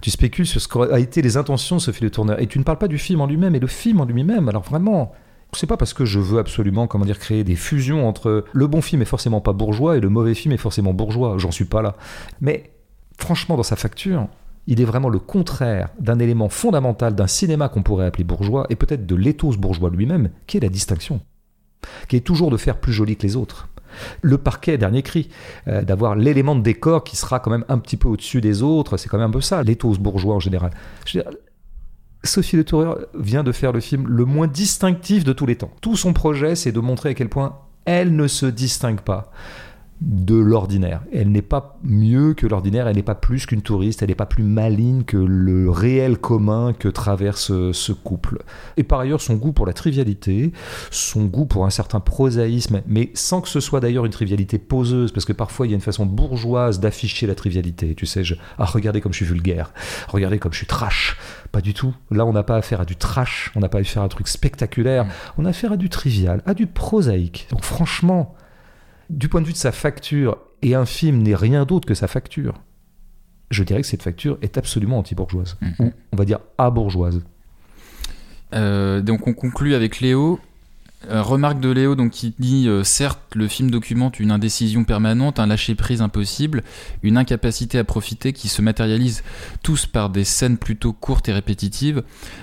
Tu spécules sur ce qu'ont été les intentions de Sophie Le Tourneur. Et tu ne parles pas du film en lui-même. Et le film en lui-même, alors vraiment, c'est pas parce que je veux absolument, comment dire, créer des fusions entre le bon film est forcément pas bourgeois et le mauvais film est forcément bourgeois. J'en suis pas là. Mais franchement, dans sa facture, il est vraiment le contraire d'un élément fondamental d'un cinéma qu'on pourrait appeler bourgeois et peut-être de l'éthos bourgeois lui-même, qui est la distinction, qui est toujours de faire plus joli que les autres. Le parquet, dernier cri, euh, d'avoir l'élément de décor qui sera quand même un petit peu au-dessus des autres, c'est quand même un peu ça, l'éthos bourgeois en général. Je veux dire, Sophie Le Toureur vient de faire le film le moins distinctif de tous les temps. Tout son projet, c'est de montrer à quel point elle ne se distingue pas de l'ordinaire. Elle n'est pas mieux que l'ordinaire, elle n'est pas plus qu'une touriste, elle n'est pas plus maligne que le réel commun que traverse ce couple. Et par ailleurs, son goût pour la trivialité, son goût pour un certain prosaïsme, mais sans que ce soit d'ailleurs une trivialité poseuse, parce que parfois il y a une façon bourgeoise d'afficher la trivialité. Tu sais, je, ah, regardez comme je suis vulgaire, regardez comme je suis trash. Pas du tout. Là, on n'a pas affaire à du trash, on n'a pas affaire à un truc spectaculaire, on a affaire à du trivial, à du prosaïque. Donc franchement, du point de vue de sa facture, et un film n'est rien d'autre que sa facture, je dirais que cette facture est absolument anti-bourgeoise. Mhm. Ou on va dire abourgeoise. Euh, donc on conclut avec Léo. Euh, remarque de Léo donc qui dit euh, certes le film documente une indécision permanente, un lâcher prise impossible, une incapacité à profiter qui se matérialise tous par des scènes plutôt courtes et répétitives,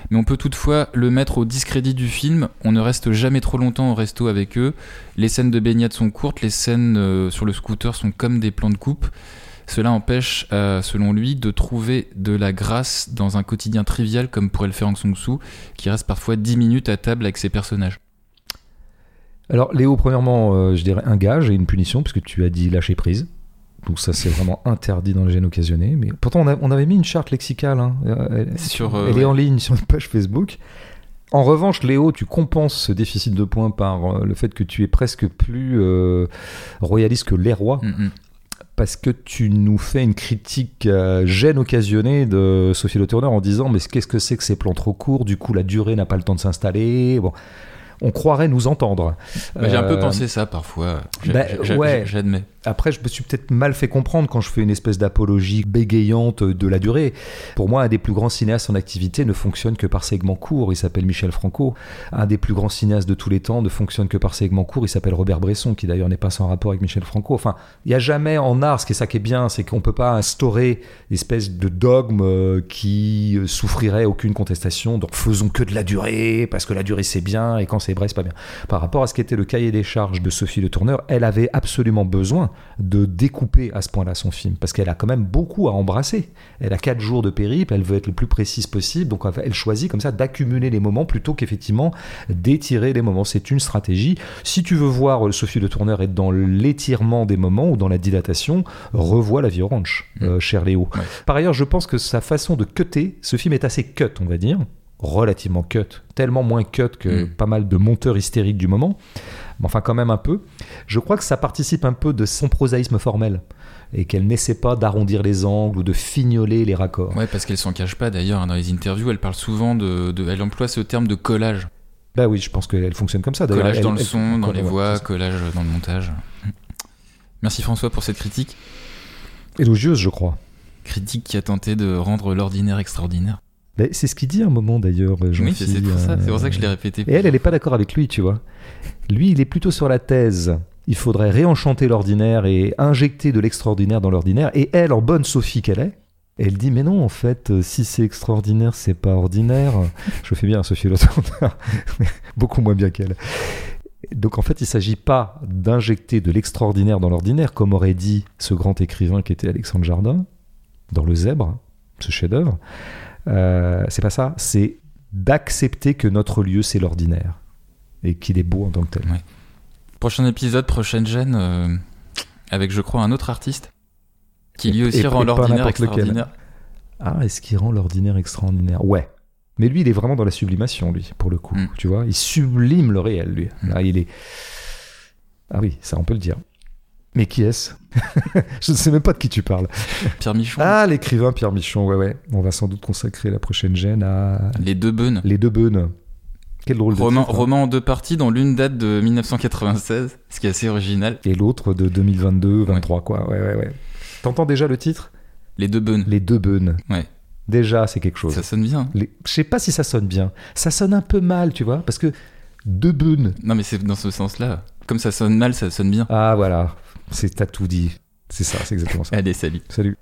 mais on peut toutefois le mettre au discrédit du film. On ne reste jamais trop longtemps au resto avec eux. Les scènes de baignade sont courtes, les scènes euh, sur le scooter sont comme des plans de coupe. Cela empêche, euh, selon lui, de trouver de la grâce dans un quotidien trivial comme pourrait le faire Aung San Suu, qui reste parfois 10 minutes à table avec ses personnages. Alors, Léo, premièrement, euh, je dirais un gage et une punition, puisque tu as dit lâcher prise. Donc ça, c'est vraiment interdit dans le gène occasionné. Mais pourtant, on, a- on avait mis une charte lexicale. hein. Euh, Elle, Sur, euh, elle ouais. est en ligne sur une page Facebook. En revanche, Léo, tu compenses ce déficit de points par le fait que tu es presque plus euh, royaliste que les rois, Mm, mm. parce que tu nous fais une critique euh, gêne occasionnée de Sophie Le Tourneur en disant mais qu'est-ce que c'est que ces plans trop courts? Du coup, la durée n'a pas le temps de s'installer. Bon, on croirait nous entendre. Bah, J'ai un peu Euh, pensé ça parfois. Bah, ouais. J'admets. Après, je me suis peut-être mal fait comprendre quand je fais une espèce d'apologie bégayante de la durée. Pour moi, un des plus grands cinéastes en activité ne fonctionne que par segments courts. Il s'appelle Michel Franco. Un des plus grands cinéastes de tous les temps ne fonctionne que par segments courts. Il s'appelle Robert Bresson, qui d'ailleurs n'est pas sans rapport avec Michel Franco. Enfin, il n'y a jamais en art, ce qui est ça qui est bien, c'est qu'on ne peut pas instaurer une espèce de dogme euh, qui euh, souffrirait aucune contestation. Donc faisons que de la durée, parce que la durée c'est bien, et quand c'est pas bien. Par rapport à ce qui était le cahier des charges de Sophie Le Tourneur, elle avait absolument besoin de découper à ce point-là son film, parce qu'elle a quand même beaucoup à embrasser. Elle a quatre jours de périple, elle veut être le plus précise possible, donc elle choisit comme ça d'accumuler les moments plutôt qu'effectivement d'étirer les moments. C'est une stratégie. Si tu veux voir Sophie Le Tourneur être dans l'étirement des moments ou dans la dilatation, revois La Vie Orange, euh, cher Léo. Ouais. Par ailleurs, je pense que sa façon de cutter, ce film est assez cut, on va dire relativement cut, tellement moins cut que Mm. pas mal de monteurs hystériques du moment, mais enfin quand même un peu. Je crois que ça participe un peu de son prosaïsme formel et qu'elle n'essaie pas d'arrondir les angles ou de fignoler les raccords. Ouais, parce qu'elle s'en cache pas d'ailleurs. hein, Dans les interviews, elle parle souvent de, de- Elle emploie ce terme de collage. Bah oui, je pense qu'elle fonctionne comme ça. D'ailleurs, Collage elle- dans le elle- son, dans les voix, collage dans le montage. Merci François pour cette critique. Élogieuse, je crois. Critique qui a tenté de rendre l'ordinaire extraordinaire. Mais c'est ce qu'il dit à un moment d'ailleurs, Oui, Jean-Phi, c'est c'est pour ça. euh, pour ça que je l'ai répété. Et elle, elle n'est pas d'accord avec lui, tu vois. Lui, il est plutôt sur la thèse. Il faudrait réenchanter l'ordinaire et injecter de l'extraordinaire dans l'ordinaire. Et elle, en bonne Sophie qu'elle est, elle dit mais non, en fait, euh, si c'est extraordinaire, c'est pas ordinaire. Je fais bien Sophie mais [LAUGHS] beaucoup moins bien qu'elle. Donc en fait, il ne s'agit pas d'injecter de l'extraordinaire dans l'ordinaire, comme aurait dit ce grand écrivain qui était Alexandre Jardin, dans Le Zèbre, ce chef-d'œuvre. Euh, c'est pas ça, c'est d'accepter que notre lieu c'est l'ordinaire et qu'il est beau en tant que tel. Prochain épisode, prochaine gêne, euh, avec je crois un autre artiste qui lui aussi et- rend et l'ordinaire lequel. extraordinaire. Ah, est-ce qu'il rend l'ordinaire extraordinaire? Ouais. Mais lui, il est vraiment dans la sublimation, lui, pour le coup. Mm. Tu vois, il sublime le réel, lui. Mm. Là, il est. Ah oui, ça, on peut le dire. Mais qui est-ce [LAUGHS] Je ne sais même pas de qui tu parles. Pierre Michon, Ah, l'écrivain Pierre Michon, ouais, ouais. On va sans doute consacrer la prochaine gêne à Les Deux Beunes. Les Deux Beunes. Quel drôle de Roman, titre, hein. roman en deux parties, dont l'une date de 1996, ce qui est assez original. Et l'autre de 2022-23, quoi. Ouais, ouais, ouais. T'entends déjà le titre? Les Deux Beunes. Les Deux Beunes. Ouais. Déjà, c'est quelque chose. Ça sonne bien. Les- Je sais pas si ça sonne bien. Ça sonne un peu mal, tu vois, parce que deux beunes. Non, mais c'est dans ce sens-là. Comme ça sonne mal, ça sonne bien. Ah voilà, c'est t'as tout dit. C'est ça, c'est exactement ça. Allez, salut. Salut.